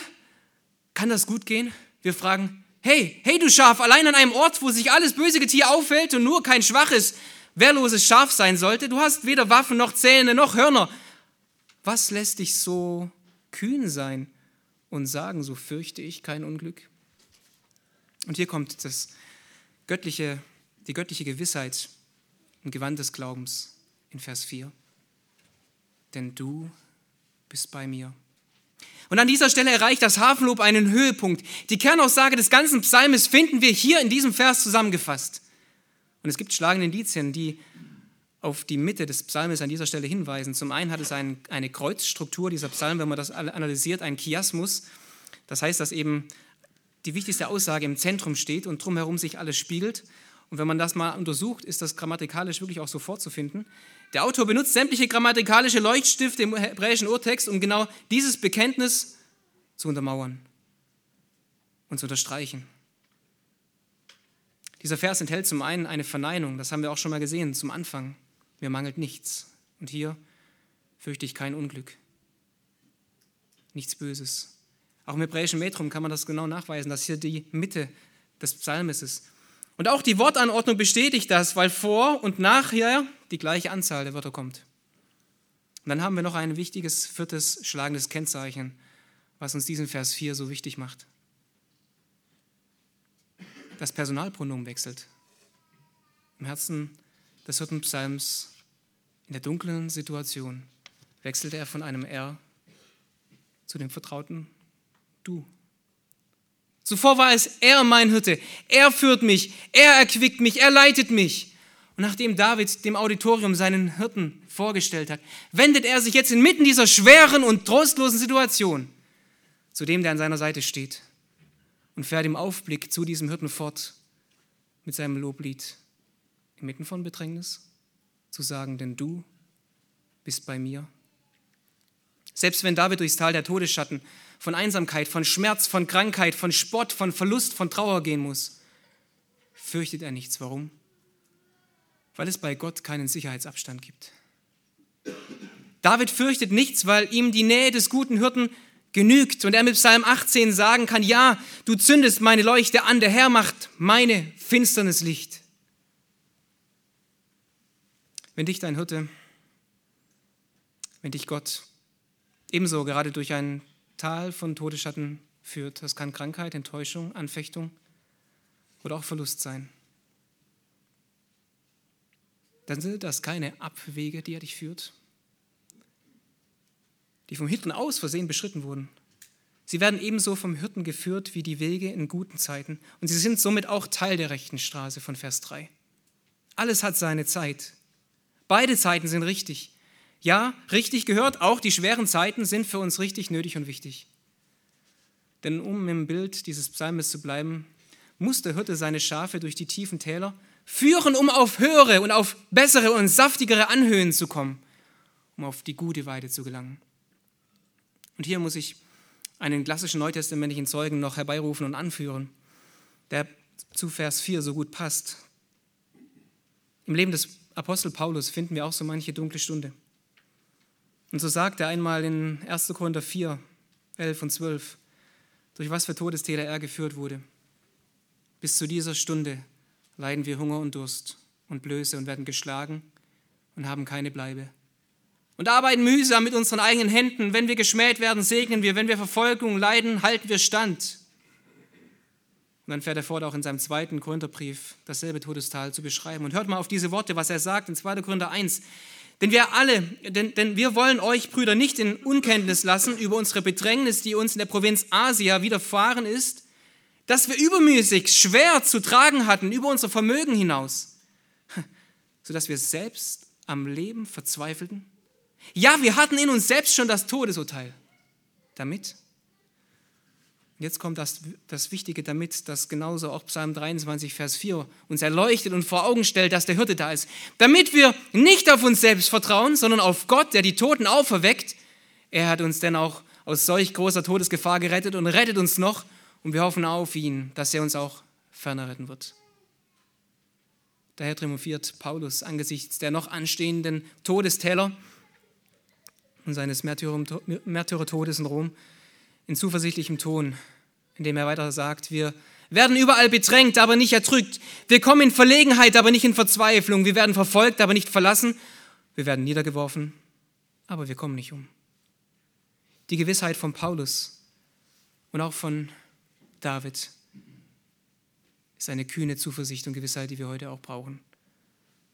Speaker 1: kann das gut gehen? Wir fragen, hey, hey du Schaf, allein an einem Ort, wo sich alles böse Getier auffällt und nur kein schwaches, wehrloses Schaf sein sollte. Du hast weder Waffen noch Zähne noch Hörner. Was lässt dich so kühn sein und sagen, so fürchte ich kein Unglück? Und hier kommt das göttliche die göttliche Gewissheit im Gewand des Glaubens in Vers 4. Denn du bist bei mir. Und an dieser Stelle erreicht das Hafenlob einen Höhepunkt. Die Kernaussage des ganzen Psalmes finden wir hier in diesem Vers zusammengefasst. Und es gibt schlagende Indizien, die auf die Mitte des Psalmes an dieser Stelle hinweisen. Zum einen hat es ein, eine Kreuzstruktur, dieser Psalm, wenn man das analysiert, ein Chiasmus. Das heißt, dass eben die wichtigste Aussage im Zentrum steht und drumherum sich alles spiegelt. Und wenn man das mal untersucht, ist das grammatikalisch wirklich auch so vorzufinden. Der Autor benutzt sämtliche grammatikalische Leuchtstifte im hebräischen Urtext, um genau dieses Bekenntnis zu untermauern und zu unterstreichen. Dieser Vers enthält zum einen eine Verneinung, das haben wir auch schon mal gesehen zum Anfang. Mir mangelt nichts. Und hier fürchte ich kein Unglück. Nichts Böses. Auch im hebräischen Metrum kann man das genau nachweisen, dass hier die Mitte des Psalmes ist. Und auch die Wortanordnung bestätigt das, weil vor und nachher die gleiche Anzahl der Wörter kommt. Und dann haben wir noch ein wichtiges viertes schlagendes Kennzeichen, was uns diesen Vers 4 so wichtig macht. Das Personalpronomen wechselt. Im Herzen des vierten Psalms, in der dunklen Situation, wechselt er von einem Er zu dem vertrauten Du. Zuvor war es er mein Hirte, er führt mich, er erquickt mich, er leitet mich. Und nachdem David dem Auditorium seinen Hirten vorgestellt hat, wendet er sich jetzt inmitten dieser schweren und trostlosen Situation zu dem, der an seiner Seite steht und fährt im Aufblick zu diesem Hirten fort mit seinem Loblied inmitten von Bedrängnis zu sagen, denn du bist bei mir. Selbst wenn David durchs Tal der Todesschatten von Einsamkeit, von Schmerz, von Krankheit, von Spott, von Verlust, von Trauer gehen muss, fürchtet er nichts. Warum? Weil es bei Gott keinen Sicherheitsabstand gibt. David fürchtet nichts, weil ihm die Nähe des guten Hirten genügt und er mit Psalm 18 sagen kann, ja, du zündest meine Leuchte an, der Herr macht meine Finsternis Licht. Wenn dich dein Hirte, wenn dich Gott ebenso gerade durch ein Tal von Todesschatten führt, das kann Krankheit, Enttäuschung, Anfechtung oder auch Verlust sein, dann sind das keine Abwege, die er dich führt, die vom Hirten aus Versehen beschritten wurden. Sie werden ebenso vom Hirten geführt wie die Wege in guten Zeiten und sie sind somit auch Teil der rechten Straße von Vers 3. Alles hat seine Zeit. Beide Zeiten sind richtig. Ja, richtig gehört, auch die schweren Zeiten sind für uns richtig nötig und wichtig. Denn um im Bild dieses Psalmes zu bleiben, muss der Hirte seine Schafe durch die tiefen Täler führen, um auf höhere und auf bessere und saftigere Anhöhen zu kommen, um auf die gute Weide zu gelangen. Und hier muss ich einen klassischen neutestamentlichen Zeugen noch herbeirufen und anführen, der zu Vers 4 so gut passt. Im Leben des Apostel Paulus finden wir auch so manche dunkle Stunde. Und so sagt er einmal in 1. Korinther 4, 11 und 12, durch was für Todestäler er geführt wurde. Bis zu dieser Stunde leiden wir Hunger und Durst und Blöße und werden geschlagen und haben keine Bleibe. Und arbeiten mühsam mit unseren eigenen Händen. Wenn wir geschmäht werden, segnen wir. Wenn wir Verfolgung leiden, halten wir stand. Und dann fährt er fort, auch in seinem zweiten Korintherbrief dasselbe Todestal zu beschreiben. Und hört mal auf diese Worte, was er sagt in 2. Korinther 1. Denn wir alle, denn, denn wir wollen euch, Brüder, nicht in Unkenntnis lassen über unsere Bedrängnis, die uns in der Provinz Asia widerfahren ist, dass wir übermüßig schwer zu tragen hatten über unser Vermögen hinaus, sodass wir selbst am Leben verzweifelten. Ja, wir hatten in uns selbst schon das Todesurteil. Damit jetzt kommt das, das Wichtige damit, dass genauso auch Psalm 23, Vers 4 uns erleuchtet und vor Augen stellt, dass der Hirte da ist. Damit wir nicht auf uns selbst vertrauen, sondern auf Gott, der die Toten auferweckt. Er hat uns denn auch aus solch großer Todesgefahr gerettet und rettet uns noch. Und wir hoffen auf ihn, dass er uns auch ferner retten wird. Daher triumphiert Paulus angesichts der noch anstehenden Todestäler und seines Märtyrertodes in Rom in zuversichtlichem Ton, indem er weiter sagt, wir werden überall bedrängt, aber nicht erdrückt. Wir kommen in Verlegenheit, aber nicht in Verzweiflung. Wir werden verfolgt, aber nicht verlassen. Wir werden niedergeworfen, aber wir kommen nicht um. Die Gewissheit von Paulus und auch von David ist eine kühne Zuversicht und Gewissheit, die wir heute auch brauchen.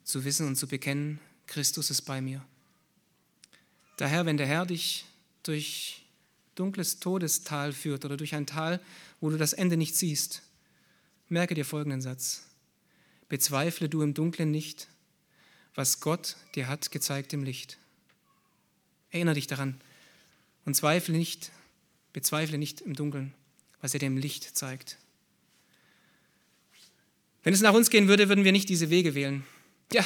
Speaker 1: Zu wissen und zu bekennen, Christus ist bei mir. Daher, wenn der Herr dich durch dunkles Todestal führt oder durch ein Tal, wo du das Ende nicht siehst, merke dir folgenden Satz. Bezweifle du im Dunklen nicht, was Gott dir hat gezeigt im Licht. Erinnere dich daran und zweifle nicht, bezweifle nicht im Dunkeln, was er dir im Licht zeigt. Wenn es nach uns gehen würde, würden wir nicht diese Wege wählen. Ja,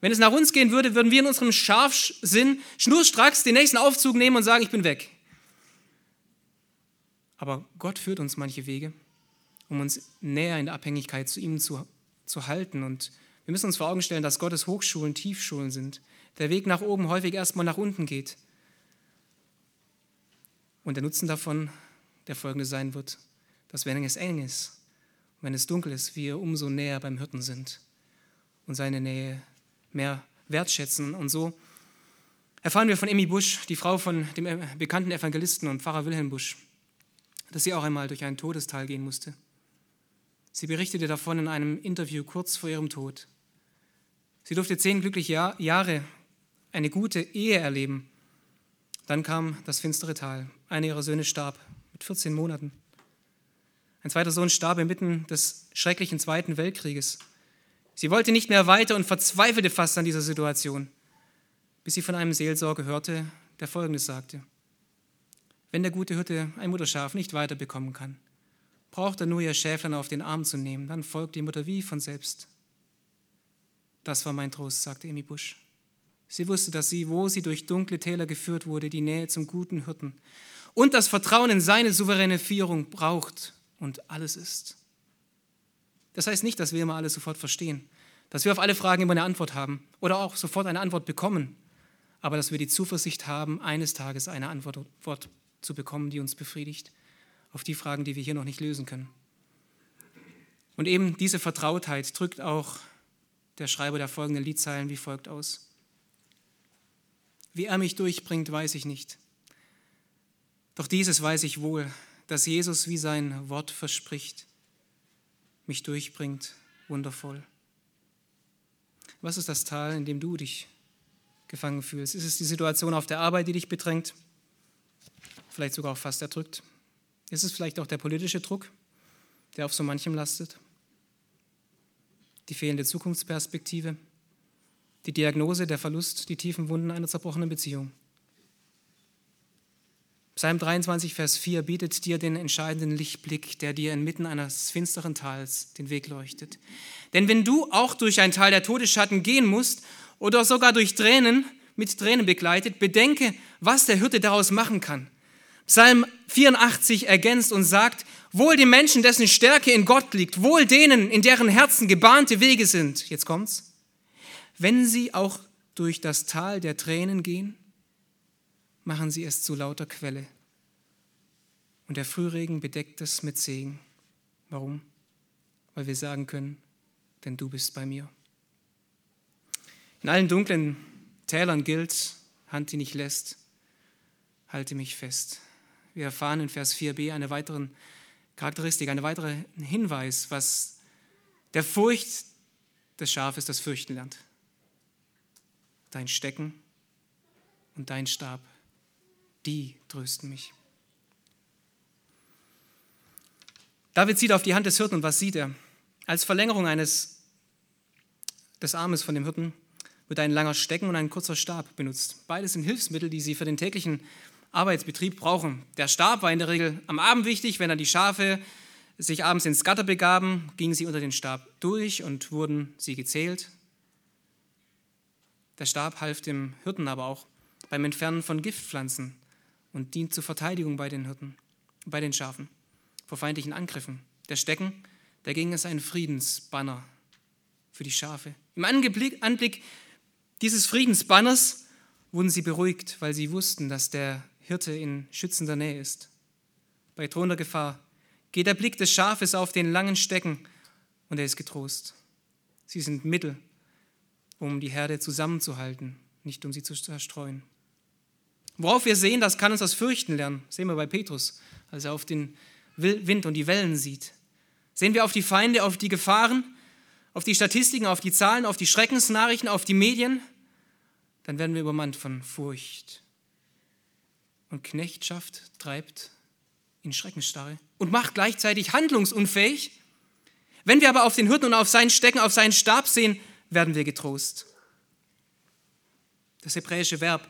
Speaker 1: wenn es nach uns gehen würde, würden wir in unserem Scharfsinn schnurstracks den nächsten Aufzug nehmen und sagen, ich bin weg. Aber Gott führt uns manche Wege, um uns näher in der Abhängigkeit zu ihm zu, zu halten. Und wir müssen uns vor Augen stellen, dass Gottes Hochschulen Tiefschulen sind. Der Weg nach oben häufig erstmal nach unten geht. Und der Nutzen davon der folgende sein wird, dass wenn es eng ist, wenn es dunkel ist, wir umso näher beim Hirten sind und seine Nähe mehr wertschätzen. Und so erfahren wir von Emmy Busch, die Frau von dem bekannten Evangelisten und Pfarrer Wilhelm Busch dass sie auch einmal durch ein Todestal gehen musste. Sie berichtete davon in einem Interview kurz vor ihrem Tod. Sie durfte zehn glückliche Jahre eine gute Ehe erleben. Dann kam das finstere Tal. Einer ihrer Söhne starb mit 14 Monaten. Ein zweiter Sohn starb inmitten des schrecklichen Zweiten Weltkrieges. Sie wollte nicht mehr weiter und verzweifelte fast an dieser Situation, bis sie von einem Seelsorger hörte, der Folgendes sagte. Wenn der gute Hirte ein Mutterschaf nicht weiterbekommen kann, braucht er nur ihr Schäflein auf den Arm zu nehmen, dann folgt die Mutter wie von selbst. Das war mein Trost, sagte Emi Busch. Sie wusste, dass sie, wo sie durch dunkle Täler geführt wurde, die Nähe zum guten Hirten und das Vertrauen in seine souveräne Führung braucht und alles ist. Das heißt nicht, dass wir immer alles sofort verstehen, dass wir auf alle Fragen immer eine Antwort haben oder auch sofort eine Antwort bekommen, aber dass wir die Zuversicht haben, eines Tages eine Antwort zu bekommen, die uns befriedigt, auf die Fragen, die wir hier noch nicht lösen können. Und eben diese Vertrautheit drückt auch der Schreiber der folgenden Liedzeilen wie folgt aus. Wie er mich durchbringt, weiß ich nicht. Doch dieses weiß ich wohl, dass Jesus wie sein Wort verspricht, mich durchbringt, wundervoll. Was ist das Tal, in dem du dich gefangen fühlst? Ist es die Situation auf der Arbeit, die dich bedrängt? Vielleicht sogar auch fast erdrückt? Ist es vielleicht auch der politische Druck, der auf so manchem lastet? Die fehlende Zukunftsperspektive? Die Diagnose, der Verlust, die tiefen Wunden einer zerbrochenen Beziehung? Psalm 23, Vers 4 bietet dir den entscheidenden Lichtblick, der dir inmitten eines finsteren Tals den Weg leuchtet. Denn wenn du auch durch ein Tal der Todesschatten gehen musst oder sogar durch Tränen, mit Tränen begleitet, bedenke, was der Hirte daraus machen kann. Psalm 84 ergänzt und sagt, wohl dem Menschen, dessen Stärke in Gott liegt, wohl denen, in deren Herzen gebahnte Wege sind. Jetzt kommt's. Wenn sie auch durch das Tal der Tränen gehen, machen sie es zu lauter Quelle. Und der Frühregen bedeckt es mit Segen. Warum? Weil wir sagen können, denn du bist bei mir. In allen dunklen Tälern gilt, Hand, die nicht lässt, halte mich fest. Wir erfahren in Vers 4b eine weitere Charakteristik, einen weiteren Hinweis, was der Furcht des Schafes das Fürchten lernt. Dein Stecken und dein Stab, die trösten mich. David sieht auf die Hand des Hirten und was sieht er? Als Verlängerung eines des Armes von dem Hirten wird ein langer Stecken und ein kurzer Stab benutzt. Beides sind Hilfsmittel, die sie für den täglichen Arbeitsbetrieb brauchen. Der Stab war in der Regel am Abend wichtig, wenn dann die Schafe sich abends ins Gatter begaben, gingen sie unter den Stab durch und wurden sie gezählt. Der Stab half dem Hirten aber auch beim Entfernen von Giftpflanzen und dient zur Verteidigung bei den Hirten, bei den Schafen vor feindlichen Angriffen. Der Stecken, dagegen ist ein Friedensbanner für die Schafe. Im Anblick dieses Friedensbanners wurden sie beruhigt, weil sie wussten, dass der Hirte in schützender Nähe ist. Bei drohender Gefahr geht der Blick des Schafes auf den langen Stecken und er ist getrost. Sie sind Mittel, um die Herde zusammenzuhalten, nicht um sie zu zerstreuen. Worauf wir sehen, das kann uns das Fürchten lernen. sehen wir bei Petrus, als er auf den Wind und die Wellen sieht. Sehen wir auf die Feinde, auf die Gefahren, auf die Statistiken, auf die Zahlen, auf die Schreckensnachrichten, auf die Medien, dann werden wir übermannt von Furcht. Und Knechtschaft treibt in Schreckensstarre und macht gleichzeitig handlungsunfähig. Wenn wir aber auf den Hirten und auf seinen Stecken, auf seinen Stab sehen, werden wir getrost. Das hebräische Verb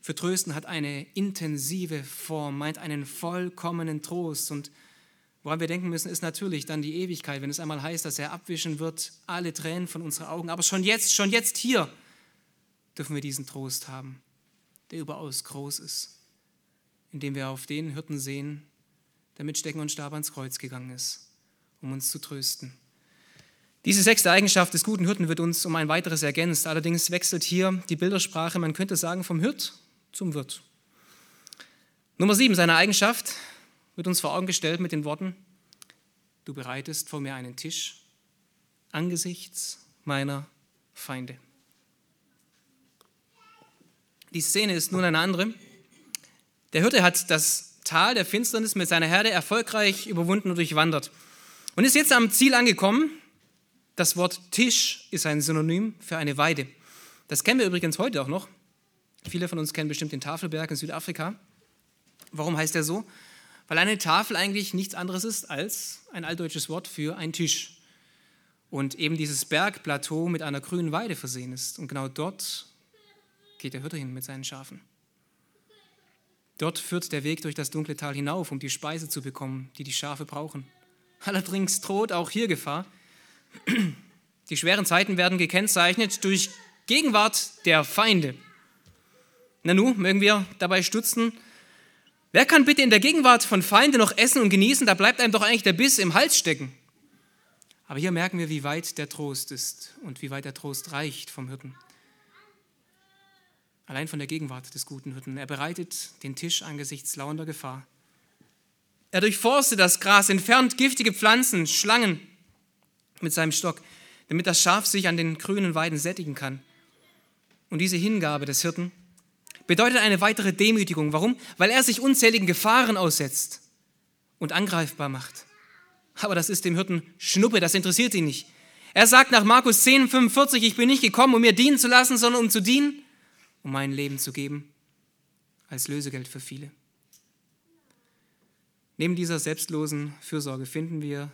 Speaker 1: für trösten hat eine intensive Form, meint einen vollkommenen Trost. Und woran wir denken müssen, ist natürlich dann die Ewigkeit, wenn es einmal heißt, dass er abwischen wird alle Tränen von unseren Augen. Aber schon jetzt, schon jetzt hier dürfen wir diesen Trost haben, der überaus groß ist, indem wir auf den Hirten sehen, der mit Stecken und Stab ans Kreuz gegangen ist, um uns zu trösten. Diese sechste Eigenschaft des guten Hirten wird uns um ein weiteres ergänzt. Allerdings wechselt hier die Bildersprache, man könnte sagen, vom Hirt zum Wirt. Nummer sieben, seine Eigenschaft wird uns vor Augen gestellt mit den Worten, du bereitest vor mir einen Tisch angesichts meiner Feinde. Die Szene ist nun eine andere. Der Hirte hat das Tal der Finsternis mit seiner Herde erfolgreich überwunden und durchwandert und ist jetzt am Ziel angekommen. Das Wort Tisch ist ein Synonym für eine Weide. Das kennen wir übrigens heute auch noch. Viele von uns kennen bestimmt den Tafelberg in Südafrika. Warum heißt er so? Weil eine Tafel eigentlich nichts anderes ist als ein altdeutsches Wort für ein Tisch. Und eben dieses Bergplateau mit einer grünen Weide versehen ist. Und genau dort geht der Hirte hin mit seinen Schafen. Dort führt der Weg durch das dunkle Tal hinauf, um die Speise zu bekommen, die die Schafe brauchen. Allerdings droht auch hier Gefahr. Die schweren Zeiten werden gekennzeichnet durch Gegenwart der Feinde. Nanu, mögen wir dabei stutzen? Wer kann bitte in der Gegenwart von Feinden noch essen und genießen? Da bleibt einem doch eigentlich der Biss im Hals stecken. Aber hier merken wir, wie weit der Trost ist und wie weit der Trost reicht vom Hirten. Allein von der Gegenwart des guten Hirten. Er bereitet den Tisch angesichts lauernder Gefahr. Er durchforstet das Gras, entfernt giftige Pflanzen, Schlangen mit seinem Stock. damit das Schaf sich an den grünen Weiden sättigen kann. Und diese Hingabe des Hirten bedeutet eine weitere Demütigung. Warum? Weil er sich unzähligen Gefahren aussetzt und angreifbar macht. Aber das ist dem Hirten Schnuppe, das interessiert ihn nicht. Er sagt nach Markus 10, 45, ich bin nicht gekommen, um mir dienen zu lassen, sondern um zu dienen, um mein Leben zu geben, als Lösegeld für viele. Neben dieser selbstlosen Fürsorge finden wir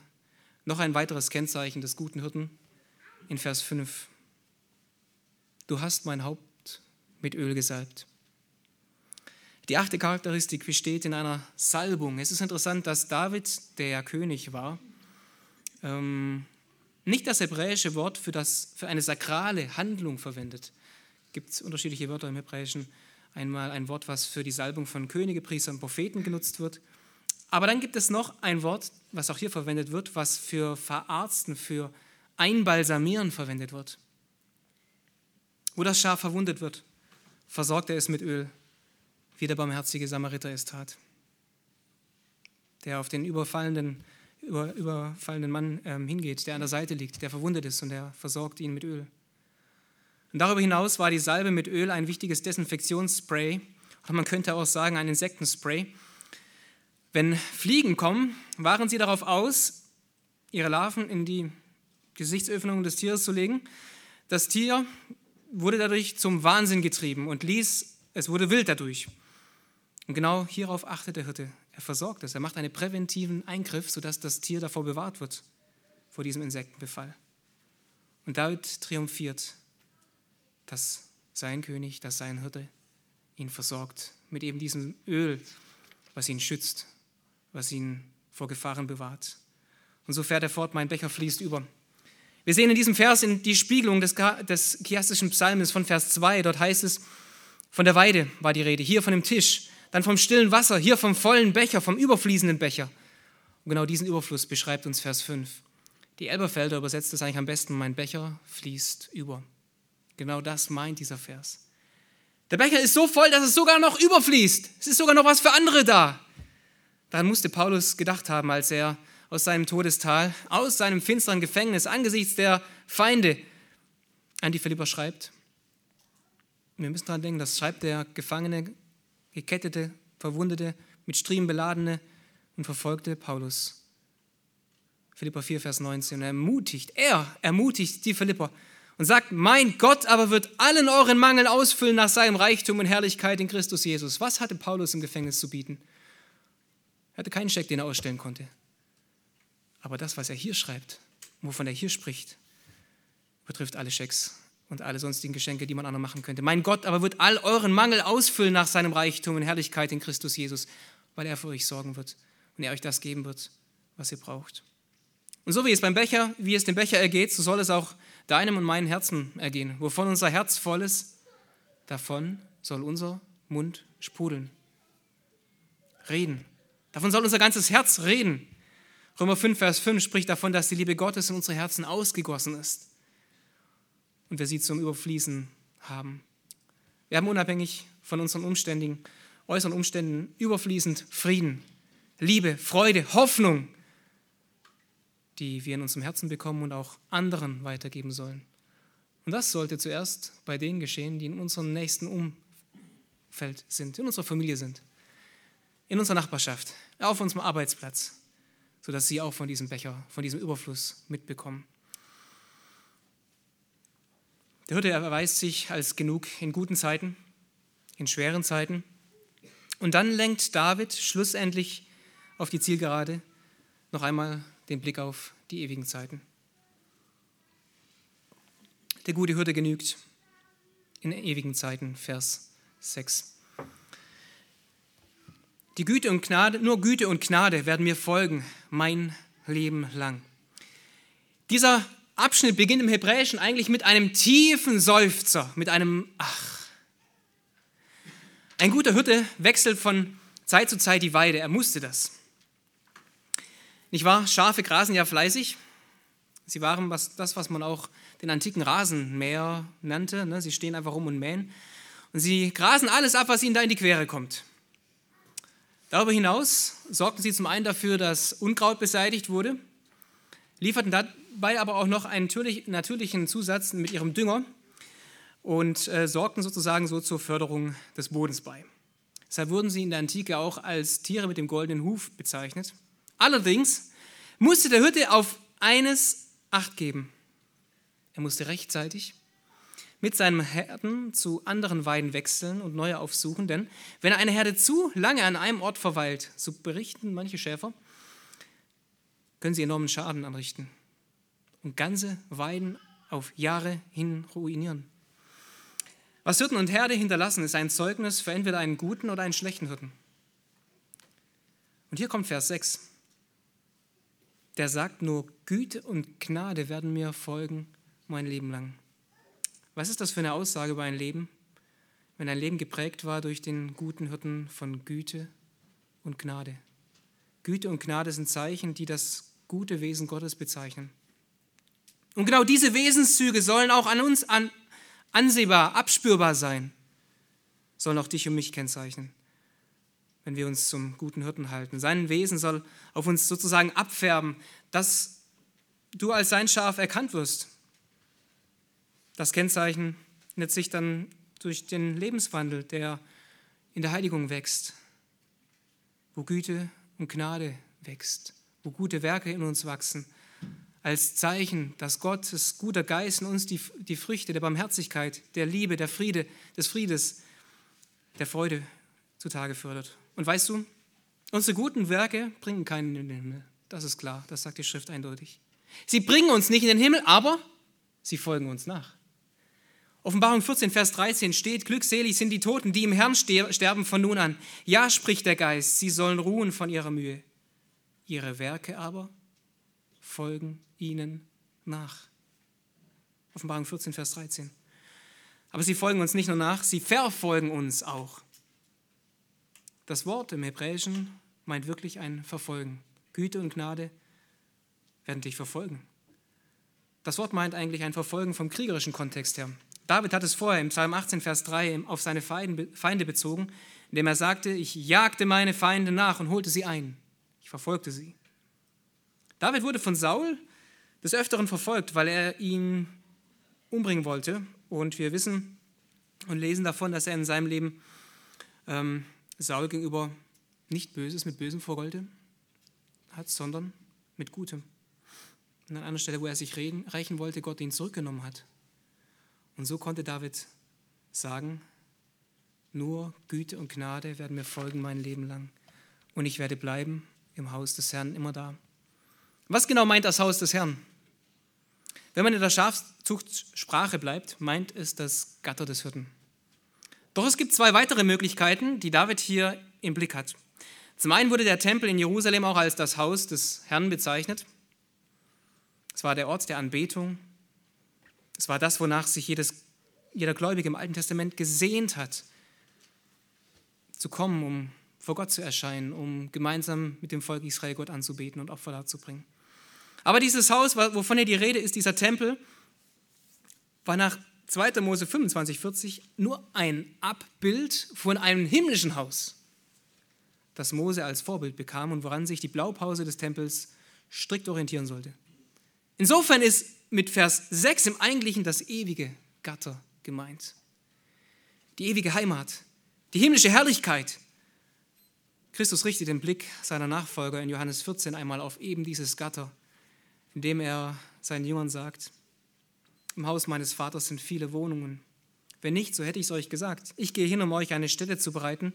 Speaker 1: noch ein weiteres Kennzeichen des guten Hirten in Vers 5. Du hast mein Haupt mit Öl gesalbt. Die achte Charakteristik besteht in einer Salbung. Es ist interessant, dass David, der König war, ähm, nicht das hebräische Wort für, das, für eine sakrale Handlung verwendet. Es gibt unterschiedliche Wörter im Hebräischen. Einmal ein Wort, was für die Salbung von Könige, Priestern, Propheten genutzt wird. Aber dann gibt es noch ein Wort, was auch hier verwendet wird, was für Verarzten, für Einbalsamieren verwendet wird. Wo das Schaf verwundet wird, versorgt er es mit Öl, wie der barmherzige Samariter es tat, der auf den überfallenden, über, überfallenden Mann ähm, hingeht, der an der Seite liegt, der verwundet ist und er versorgt ihn mit Öl. Und darüber hinaus war die Salbe mit Öl ein wichtiges Desinfektionsspray, oder man könnte auch sagen ein Insektenspray. Wenn Fliegen kommen, waren sie darauf aus, ihre Larven in die Gesichtsöffnung des Tieres zu legen. Das Tier wurde dadurch zum Wahnsinn getrieben und ließ, es wurde wild dadurch. Und genau hierauf achtet der Hirte. Er versorgt es. Er macht einen präventiven Eingriff, sodass das Tier davor bewahrt wird, vor diesem Insektenbefall. Und David triumphiert, dass sein König, dass sein Hirte ihn versorgt mit eben diesem Öl, was ihn schützt, was ihn vor Gefahren bewahrt. Und so fährt er fort, mein Becher fließt über. Wir sehen in diesem Vers in die Spiegelung des, des chiastischen Psalmes von Vers 2. Dort heißt es, von der Weide war die Rede, hier von dem Tisch, dann vom stillen Wasser, hier vom vollen Becher, vom überfließenden Becher. Und genau diesen Überfluss beschreibt uns Vers 5. Die Elberfelder übersetzt es eigentlich am besten, mein Becher fließt über. Genau das meint dieser Vers. Der Becher ist so voll, dass es sogar noch überfließt. Es ist sogar noch was für andere da. Daran musste Paulus gedacht haben, als er aus seinem Todestal, aus seinem finsteren Gefängnis angesichts der Feinde an die Philipper schreibt. Wir müssen daran denken, das schreibt der Gefangene, gekettete, verwundete, mit Striemen beladene und verfolgte Paulus. Philippa 4, Vers 19. Und er ermutigt, er ermutigt die Philipper und sagt, mein Gott aber wird allen euren Mangel ausfüllen nach seinem Reichtum und Herrlichkeit in Christus Jesus. Was hatte Paulus im Gefängnis zu bieten? Er hatte keinen Scheck, den er ausstellen konnte. Aber das, was er hier schreibt, wovon er hier spricht, betrifft alle Schecks und alle sonstigen Geschenke, die man anderen machen könnte. Mein Gott aber wird all euren Mangel ausfüllen nach seinem Reichtum und Herrlichkeit in Christus Jesus, weil er für euch sorgen wird und er euch das geben wird, was ihr braucht. Und so wie es beim Becher, wie es dem Becher ergeht, so soll es auch deinem und meinem Herzen ergehen. Wovon unser Herz voll ist, davon soll unser Mund sprudeln. Reden. Davon soll unser ganzes Herz reden. Römer 5, Vers 5 spricht davon, dass die Liebe Gottes in unsere Herzen ausgegossen ist und wir sie zum Überfließen haben. Wir haben unabhängig von unseren Umständen, äußeren Umständen überfließend Frieden, Liebe, Freude, Hoffnung, die wir in unserem Herzen bekommen und auch anderen weitergeben sollen. Und das sollte zuerst bei denen geschehen, die in unserem nächsten Umfeld sind, in unserer Familie sind, in unserer Nachbarschaft, auf unserem Arbeitsplatz, sodass sie auch von diesem Becher, von diesem Überfluss mitbekommen. Der Hirte erweist sich als genug in guten Zeiten, in schweren Zeiten. Und dann lenkt David schlussendlich auf die Zielgerade noch einmal den Blick auf die ewigen Zeiten. Der gute Hirte genügt in ewigen Zeiten, Vers 6. Die Güte und Gnade, nur Güte und Gnade werden mir folgen, mein Leben lang. Dieser Abschnitt beginnt im Hebräischen eigentlich mit einem tiefen Seufzer, mit einem Ach. Ein guter Hirte wechselt von Zeit zu Zeit die Weide, er musste das. Nicht wahr? Schafe grasen ja fleißig. Sie waren was, das, was man auch den antiken Rasenmäher nannte. Ne? Sie stehen einfach rum und mähen. Und sie grasen alles ab, was ihnen da in die Quere kommt. Darüber hinaus sorgten sie zum einen dafür, dass Unkraut beseitigt wurde. lieferten dabei aber auch noch einen natürlichen Zusatz mit ihrem Dünger und äh, sorgten sozusagen so zur Förderung des Bodens bei. Deshalb wurden sie in der Antike auch als Tiere mit dem goldenen Huf bezeichnet. Allerdings musste der Hirte auf eines Acht geben. Er musste rechtzeitig mit seinem Herden zu anderen Weiden wechseln und neue aufsuchen, denn wenn eine Herde zu lange an einem Ort verweilt, so berichten manche Schäfer, können sie enormen Schaden anrichten und ganze Weiden auf Jahre hin ruinieren. Was Hirten und Herde hinterlassen, ist ein Zeugnis für entweder einen guten oder einen schlechten Hirten. Und hier kommt Vers 6. Der sagt nur, Güte und Gnade werden mir folgen mein Leben lang. Was ist das für eine Aussage über ein Leben, wenn ein Leben geprägt war durch den guten Hirten von Güte und Gnade? Güte und Gnade sind Zeichen, die das gute Wesen Gottes bezeichnen. Und genau diese Wesenszüge sollen auch an uns an, ansehbar, abspürbar sein, sollen auch dich und mich kennzeichnen, wenn wir uns zum guten Hirten halten. Sein Wesen soll auf uns sozusagen abfärben, dass du als sein Schaf erkannt wirst. Das Kennzeichen nennt sich dann durch den Lebenswandel, der in der Heiligung wächst, wo Güte und Gnade wächst, wo gute Werke in uns wachsen als Zeichen, dass Gottes guter Geist in uns die, die Früchte der Barmherzigkeit, der Liebe, der Friede, des Friedes, der Freude zutage fördert. Und weißt du, unsere guten Werke bringen keinen in den Himmel. Das ist klar, das sagt die Schrift eindeutig. Sie bringen uns nicht in den Himmel, aber sie folgen uns nach. Offenbarung 14, Vers 13 steht, glückselig sind die Toten, die im Herrn sterben von nun an. Ja, spricht der Geist, sie sollen ruhen von ihrer Mühe. Ihre Werke aber folgen ihnen nach. Offenbarung 14, Vers 13. Aber sie folgen uns nicht nur nach, sie verfolgen uns auch. Das Wort im Hebräischen meint wirklich ein Verfolgen. Güte und Gnade werden dich verfolgen. Das Wort meint eigentlich ein Verfolgen vom kriegerischen Kontext her. David hat es vorher im Psalm 18, Vers 3 auf seine Feinde bezogen, indem er sagte, ich jagte meine Feinde nach und holte sie ein. Ich verfolgte sie. David wurde von Saul des Öfteren verfolgt, weil er ihn umbringen wollte. Und wir wissen und lesen davon, dass er in seinem Leben ähm, Saul gegenüber nicht Böses mit Bösem vergollte hat, sondern mit Gutem. Und an einer Stelle, wo er sich reden, rächen wollte, Gott ihn zurückgenommen hat. Und so konnte David sagen, nur Güte und Gnade werden mir folgen mein Leben lang. Und ich werde bleiben im Haus des Herrn immer da. Was genau meint das Haus des Herrn? Wenn man in der Schafzuchtsprache bleibt, meint es das Gatter des Hirten. Doch es gibt zwei weitere Möglichkeiten, die David hier im Blick hat. Zum einen wurde der Tempel in Jerusalem auch als das Haus des Herrn bezeichnet. Es war der Ort der Anbetung. Es war das, wonach sich jedes, jeder Gläubige im Alten Testament gesehnt hat, zu kommen, um vor Gott zu erscheinen, um gemeinsam mit dem Volk Israel Gott anzubeten und Opfer darzubringen. Aber dieses Haus, wovon hier die Rede ist, dieser Tempel, war nach 2. Mose 25, 40 nur ein Abbild von einem himmlischen Haus, das Mose als Vorbild bekam und woran sich die Blaupause des Tempels strikt orientieren sollte. Insofern ist mit Vers 6 im Eigentlichen das ewige Gatter gemeint. Die ewige Heimat, die himmlische Herrlichkeit. Christus richtet den Blick seiner Nachfolger in Johannes 14 einmal auf eben dieses Gatter indem er seinen Jüngern sagt, im Haus meines Vaters sind viele Wohnungen. Wenn nicht, so hätte ich es euch gesagt. Ich gehe hin, um euch eine Stätte zu bereiten.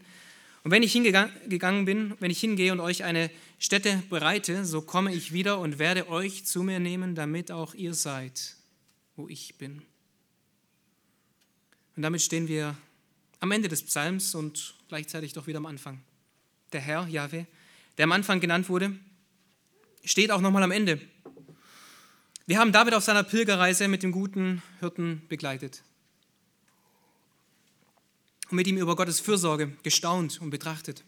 Speaker 1: Und wenn ich hingegangen bin, wenn ich hingehe und euch eine Stätte bereite, so komme ich wieder und werde euch zu mir nehmen, damit auch ihr seid, wo ich bin. Und damit stehen wir am Ende des Psalms und gleichzeitig doch wieder am Anfang. Der Herr, Jahwe, der am Anfang genannt wurde, steht auch nochmal am Ende. Wir haben David auf seiner Pilgerreise mit dem guten Hirten begleitet und mit ihm über Gottes Fürsorge gestaunt und betrachtet.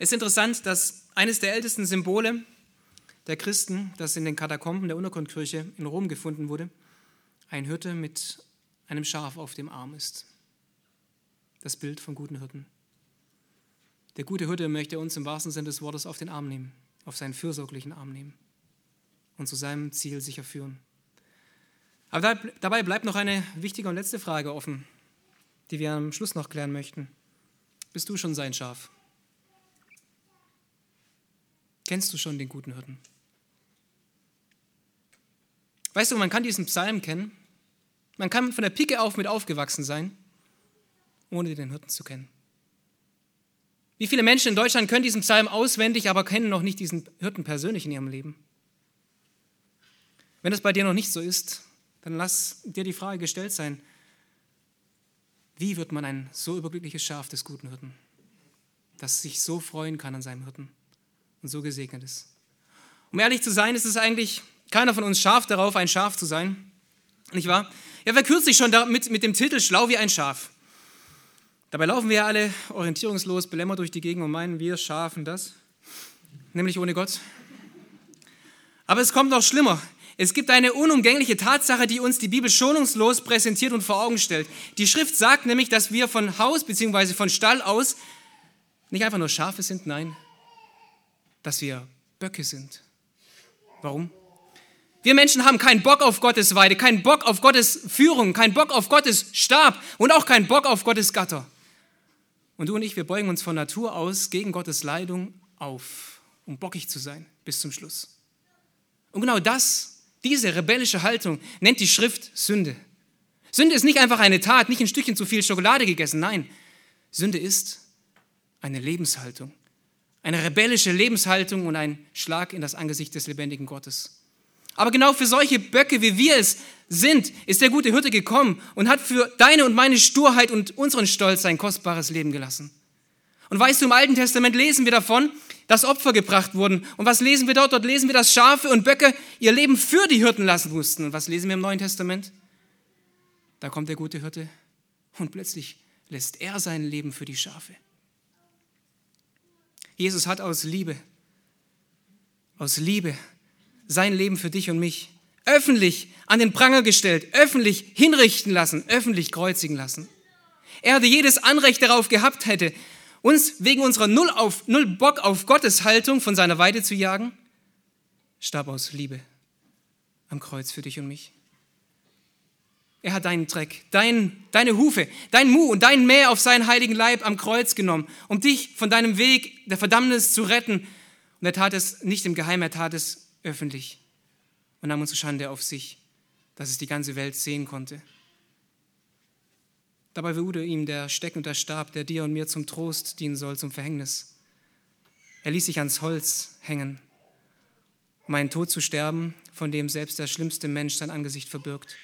Speaker 1: Es ist interessant, dass eines der ältesten Symbole der Christen, das in den Katakomben der Untergrundkirche in Rom gefunden wurde, ein Hirte mit einem Schaf auf dem Arm ist. Das Bild vom guten Hirten. Der gute Hirte möchte uns im wahrsten Sinne des Wortes auf den Arm nehmen, auf seinen fürsorglichen Arm nehmen. Und zu seinem Ziel sicher führen. Aber dabei bleibt noch eine wichtige und letzte Frage offen, die wir am Schluss noch klären möchten. Bist du schon sein Schaf? Kennst du schon den guten Hirten? Weißt du, man kann diesen Psalm kennen, man kann von der Pike auf mit aufgewachsen sein, ohne den Hirten zu kennen. Wie viele Menschen in Deutschland können diesen Psalm auswendig, aber kennen noch nicht diesen Hirten persönlich in ihrem Leben? Wenn das bei dir noch nicht so ist, dann lass dir die Frage gestellt sein, wie wird man ein so überglückliches Schaf des guten Hirten, das sich so freuen kann an seinem Hirten und so gesegnet ist? Um ehrlich zu sein, ist es eigentlich keiner von uns scharf darauf, ein Schaf zu sein, nicht wahr? Ja, wer kürzlich schon damit, mit dem Titel Schlau wie ein Schaf. Dabei laufen wir alle orientierungslos, belämmert durch die Gegend und meinen, wir schaffen das, nämlich ohne Gott. Aber es kommt noch schlimmer. Es gibt eine unumgängliche Tatsache, die uns die Bibel schonungslos präsentiert und vor Augen stellt. Die Schrift sagt nämlich, dass wir von Haus bzw. von Stall aus nicht einfach nur Schafe sind, nein, dass wir Böcke sind. Warum? Wir Menschen haben keinen Bock auf Gottes Weide, keinen Bock auf Gottes Führung, keinen Bock auf Gottes Stab und auch keinen Bock auf Gottes Gatter. Und du und ich, wir beugen uns von Natur aus gegen Gottes Leitung auf, um bockig zu sein bis zum Schluss. Und genau das diese rebellische Haltung nennt die Schrift Sünde. Sünde ist nicht einfach eine Tat, nicht ein Stückchen zu viel Schokolade gegessen. Nein, Sünde ist eine Lebenshaltung. Eine rebellische Lebenshaltung und ein Schlag in das Angesicht des lebendigen Gottes. Aber genau für solche Böcke, wie wir es sind, ist der gute Hirte gekommen und hat für deine und meine Sturheit und unseren Stolz sein kostbares Leben gelassen. Und weißt du, im Alten Testament lesen wir davon, dass Opfer gebracht wurden. Und was lesen wir dort? Dort lesen wir, dass Schafe und Böcke ihr Leben für die Hirten lassen mussten. Und was lesen wir im Neuen Testament? Da kommt der gute Hirte und plötzlich lässt er sein Leben für die Schafe. Jesus hat aus Liebe, aus Liebe sein Leben für dich und mich öffentlich an den Pranger gestellt, öffentlich hinrichten lassen, öffentlich kreuzigen lassen. Er hatte jedes Anrecht darauf gehabt hätte, uns wegen unserer Null, auf, Null Bock auf Gottes Haltung von seiner Weide zu jagen, starb aus Liebe am Kreuz für dich und mich. Er hat deinen Dreck, dein, deine Hufe, dein Mu und dein Mäh auf seinen heiligen Leib am Kreuz genommen, um dich von deinem Weg der Verdammnis zu retten. Und er tat es nicht im Geheimen, er tat es öffentlich und nahm unsere Schande auf sich, dass es die ganze Welt sehen konnte. Dabei wurde ihm der Steck und der Stab, der dir und mir zum Trost dienen soll, zum Verhängnis. Er ließ sich ans Holz hängen, um einen Tod zu sterben, von dem selbst der schlimmste Mensch sein Angesicht verbirgt.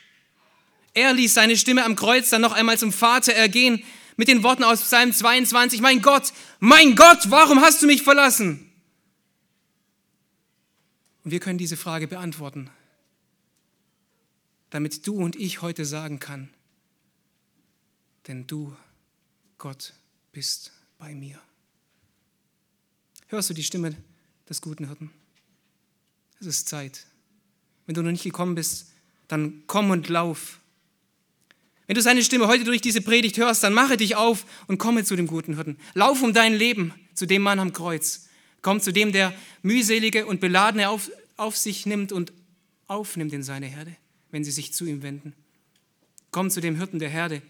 Speaker 1: Er ließ seine Stimme am Kreuz dann noch einmal zum Vater ergehen mit den Worten aus Psalm 22, mein Gott, mein Gott, warum hast du mich verlassen? Und wir können diese Frage beantworten, damit du und ich heute sagen kann, denn du, Gott, bist bei mir. Hörst du die Stimme des guten Hirten? Es ist Zeit. Wenn du noch nicht gekommen bist, dann komm und lauf. Wenn du seine Stimme heute durch diese Predigt hörst, dann mache dich auf und komme zu dem guten Hirten. Lauf um dein Leben zu dem Mann am Kreuz. Komm zu dem, der mühselige und beladene auf, auf sich nimmt und aufnimmt in seine Herde, wenn sie sich zu ihm wenden. Komm zu dem Hirten der Herde,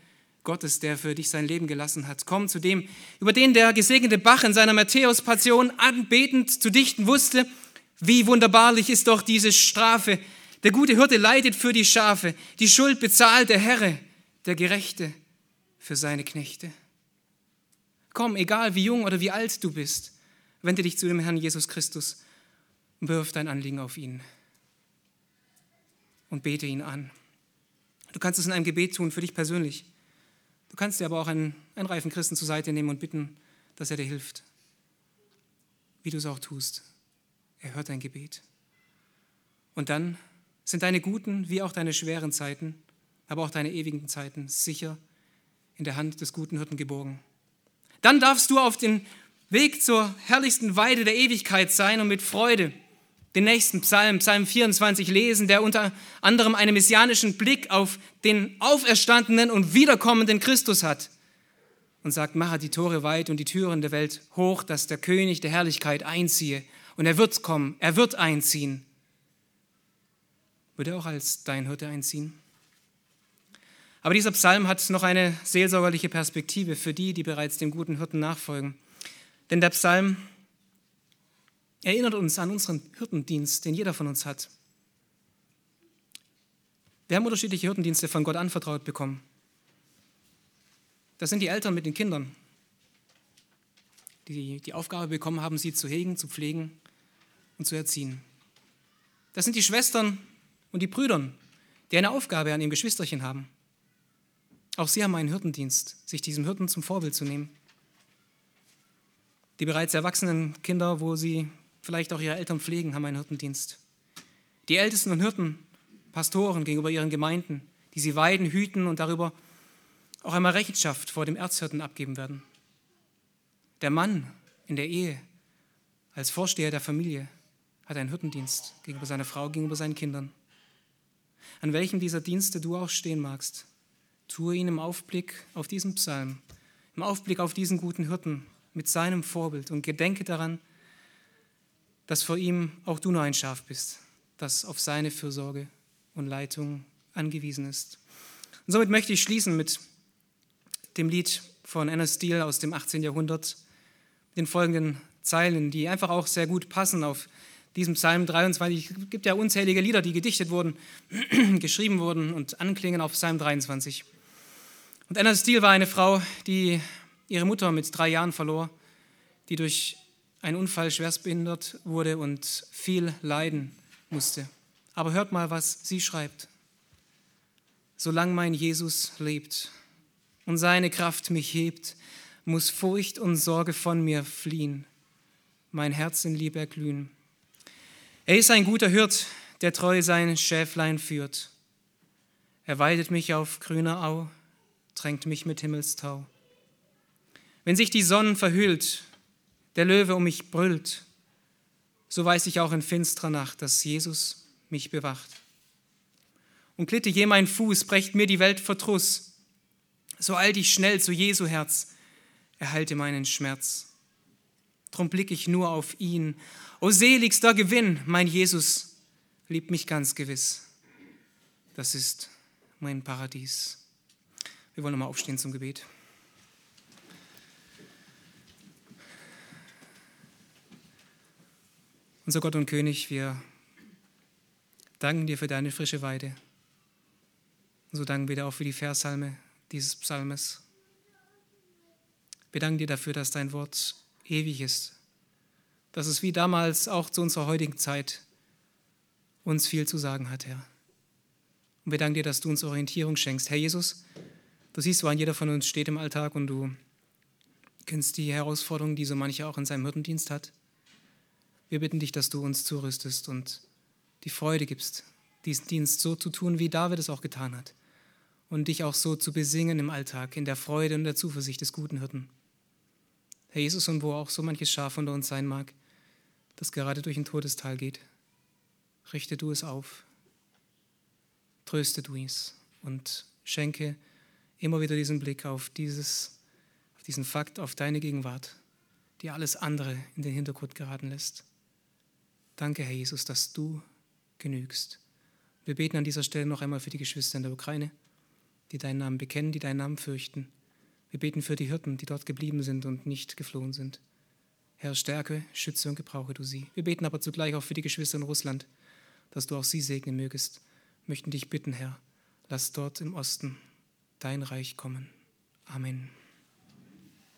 Speaker 1: Gottes, der für dich sein Leben gelassen hat. Komm zu dem, über den der gesegnete Bach in seiner Matthäus-Passion anbetend zu dichten wusste. Wie wunderbarlich ist doch diese Strafe. Der gute Hirte leidet für die Schafe. Die Schuld bezahlt der Herr, der Gerechte für seine Knechte. Komm, egal wie jung oder wie alt du bist, wende dich zu dem Herrn Jesus Christus und wirf dein Anliegen auf ihn und bete ihn an. Du kannst es in einem Gebet tun für dich persönlich. Du kannst dir aber auch einen, einen reifen Christen zur Seite nehmen und bitten, dass er dir hilft. Wie du es auch tust. Er hört dein Gebet. Und dann sind deine guten wie auch deine schweren Zeiten, aber auch deine ewigen Zeiten sicher in der Hand des guten Hirten geborgen. Dann darfst du auf den Weg zur herrlichsten Weide der Ewigkeit sein und mit Freude den nächsten Psalm, Psalm 24, lesen, der unter anderem einen messianischen Blick auf den auferstandenen und wiederkommenden Christus hat und sagt, mache die Tore weit und die Türen der Welt hoch, dass der König der Herrlichkeit einziehe. Und er wird kommen, er wird einziehen. würde auch als dein Hirte einziehen. Aber dieser Psalm hat noch eine seelsorgerliche Perspektive für die, die bereits dem guten Hirten nachfolgen. Denn der Psalm erinnert uns an unseren Hirtendienst, den jeder von uns hat. Wir haben unterschiedliche Hirtendienste von Gott anvertraut bekommen. Das sind die Eltern mit den Kindern, die die Aufgabe bekommen haben, sie zu hegen, zu pflegen und zu erziehen. Das sind die Schwestern und die Brüder, die eine Aufgabe an ihrem Geschwisterchen haben. Auch sie haben einen Hirtendienst, sich diesem Hirten zum Vorbild zu nehmen. Die bereits erwachsenen Kinder, wo sie vielleicht auch ihre Eltern pflegen, haben einen Hirtendienst. Die Ältesten und Hirten, Pastoren gegenüber ihren Gemeinden, die sie weiden, hüten und darüber auch einmal Rechenschaft vor dem Erzhirten abgeben werden. Der Mann in der Ehe als Vorsteher der Familie hat einen Hirtendienst gegenüber seiner Frau, gegenüber seinen Kindern. An welchem dieser Dienste du auch stehen magst, tue ihn im Aufblick auf diesen Psalm, im Aufblick auf diesen guten Hirten mit seinem Vorbild und gedenke daran, dass vor ihm auch du nur ein Schaf bist, das auf seine Fürsorge und Leitung angewiesen ist. Und somit möchte ich schließen mit dem Lied von Anna Steele aus dem 18. Jahrhundert, den folgenden Zeilen, die einfach auch sehr gut passen auf diesem Psalm 23. Es gibt ja unzählige Lieder, die gedichtet wurden, geschrieben wurden und anklingen auf Psalm 23. Und Anna Steele war eine Frau, die ihre Mutter mit drei Jahren verlor, die durch einen Unfall schwerstbehindert wurde und viel leiden musste. Aber hört mal, was sie schreibt. Solange mein Jesus lebt und seine Kraft mich hebt, muss Furcht und Sorge von mir fliehen, mein Herz in Liebe erglühen. Er ist ein guter Hirt, der treu sein Schäflein führt. Er weidet mich auf grüner Au, tränkt mich mit Himmelstau. Wenn sich die Sonne verhüllt, der Löwe um mich brüllt, so weiß ich auch in finsterer Nacht, dass Jesus mich bewacht. Und glitte je mein Fuß, brecht mir die Welt Verdruss, so eilt ich schnell zu Jesu Herz, erhalte meinen Schmerz. Drum blick ich nur auf ihn. O seligster Gewinn, mein Jesus liebt mich ganz gewiss. Das ist mein Paradies. Wir wollen nochmal aufstehen zum Gebet. Unser Gott und König, wir danken dir für deine frische Weide. Und so danken wir dir auch für die Versalme dieses Psalmes. Wir danken dir dafür, dass dein Wort ewig ist, dass es wie damals auch zu unserer heutigen Zeit uns viel zu sagen hat, Herr. Und wir danken dir, dass du uns Orientierung schenkst. Herr Jesus, du siehst, woran jeder von uns steht im Alltag und du kennst die Herausforderungen, die so mancher auch in seinem Hirtendienst hat. Wir bitten dich, dass du uns zurüstest und die Freude gibst, diesen Dienst so zu tun, wie David es auch getan hat. Und dich auch so zu besingen im Alltag, in der Freude und der Zuversicht des guten Hirten. Herr Jesus, und wo auch so manches Schaf unter uns sein mag, das gerade durch ein Todestal geht, richte du es auf, tröste du es und schenke immer wieder diesen Blick auf, dieses, auf diesen Fakt, auf deine Gegenwart, die alles andere in den Hintergrund geraten lässt. Danke, Herr Jesus, dass du genügst. Wir beten an dieser Stelle noch einmal für die Geschwister in der Ukraine, die deinen Namen bekennen, die deinen Namen fürchten. Wir beten für die Hirten, die dort geblieben sind und nicht geflohen sind. Herr, stärke, schütze und gebrauche du sie. Wir beten aber zugleich auch für die Geschwister in Russland, dass du auch sie segnen mögest. Wir möchten dich bitten, Herr, lass dort im Osten dein Reich kommen. Amen.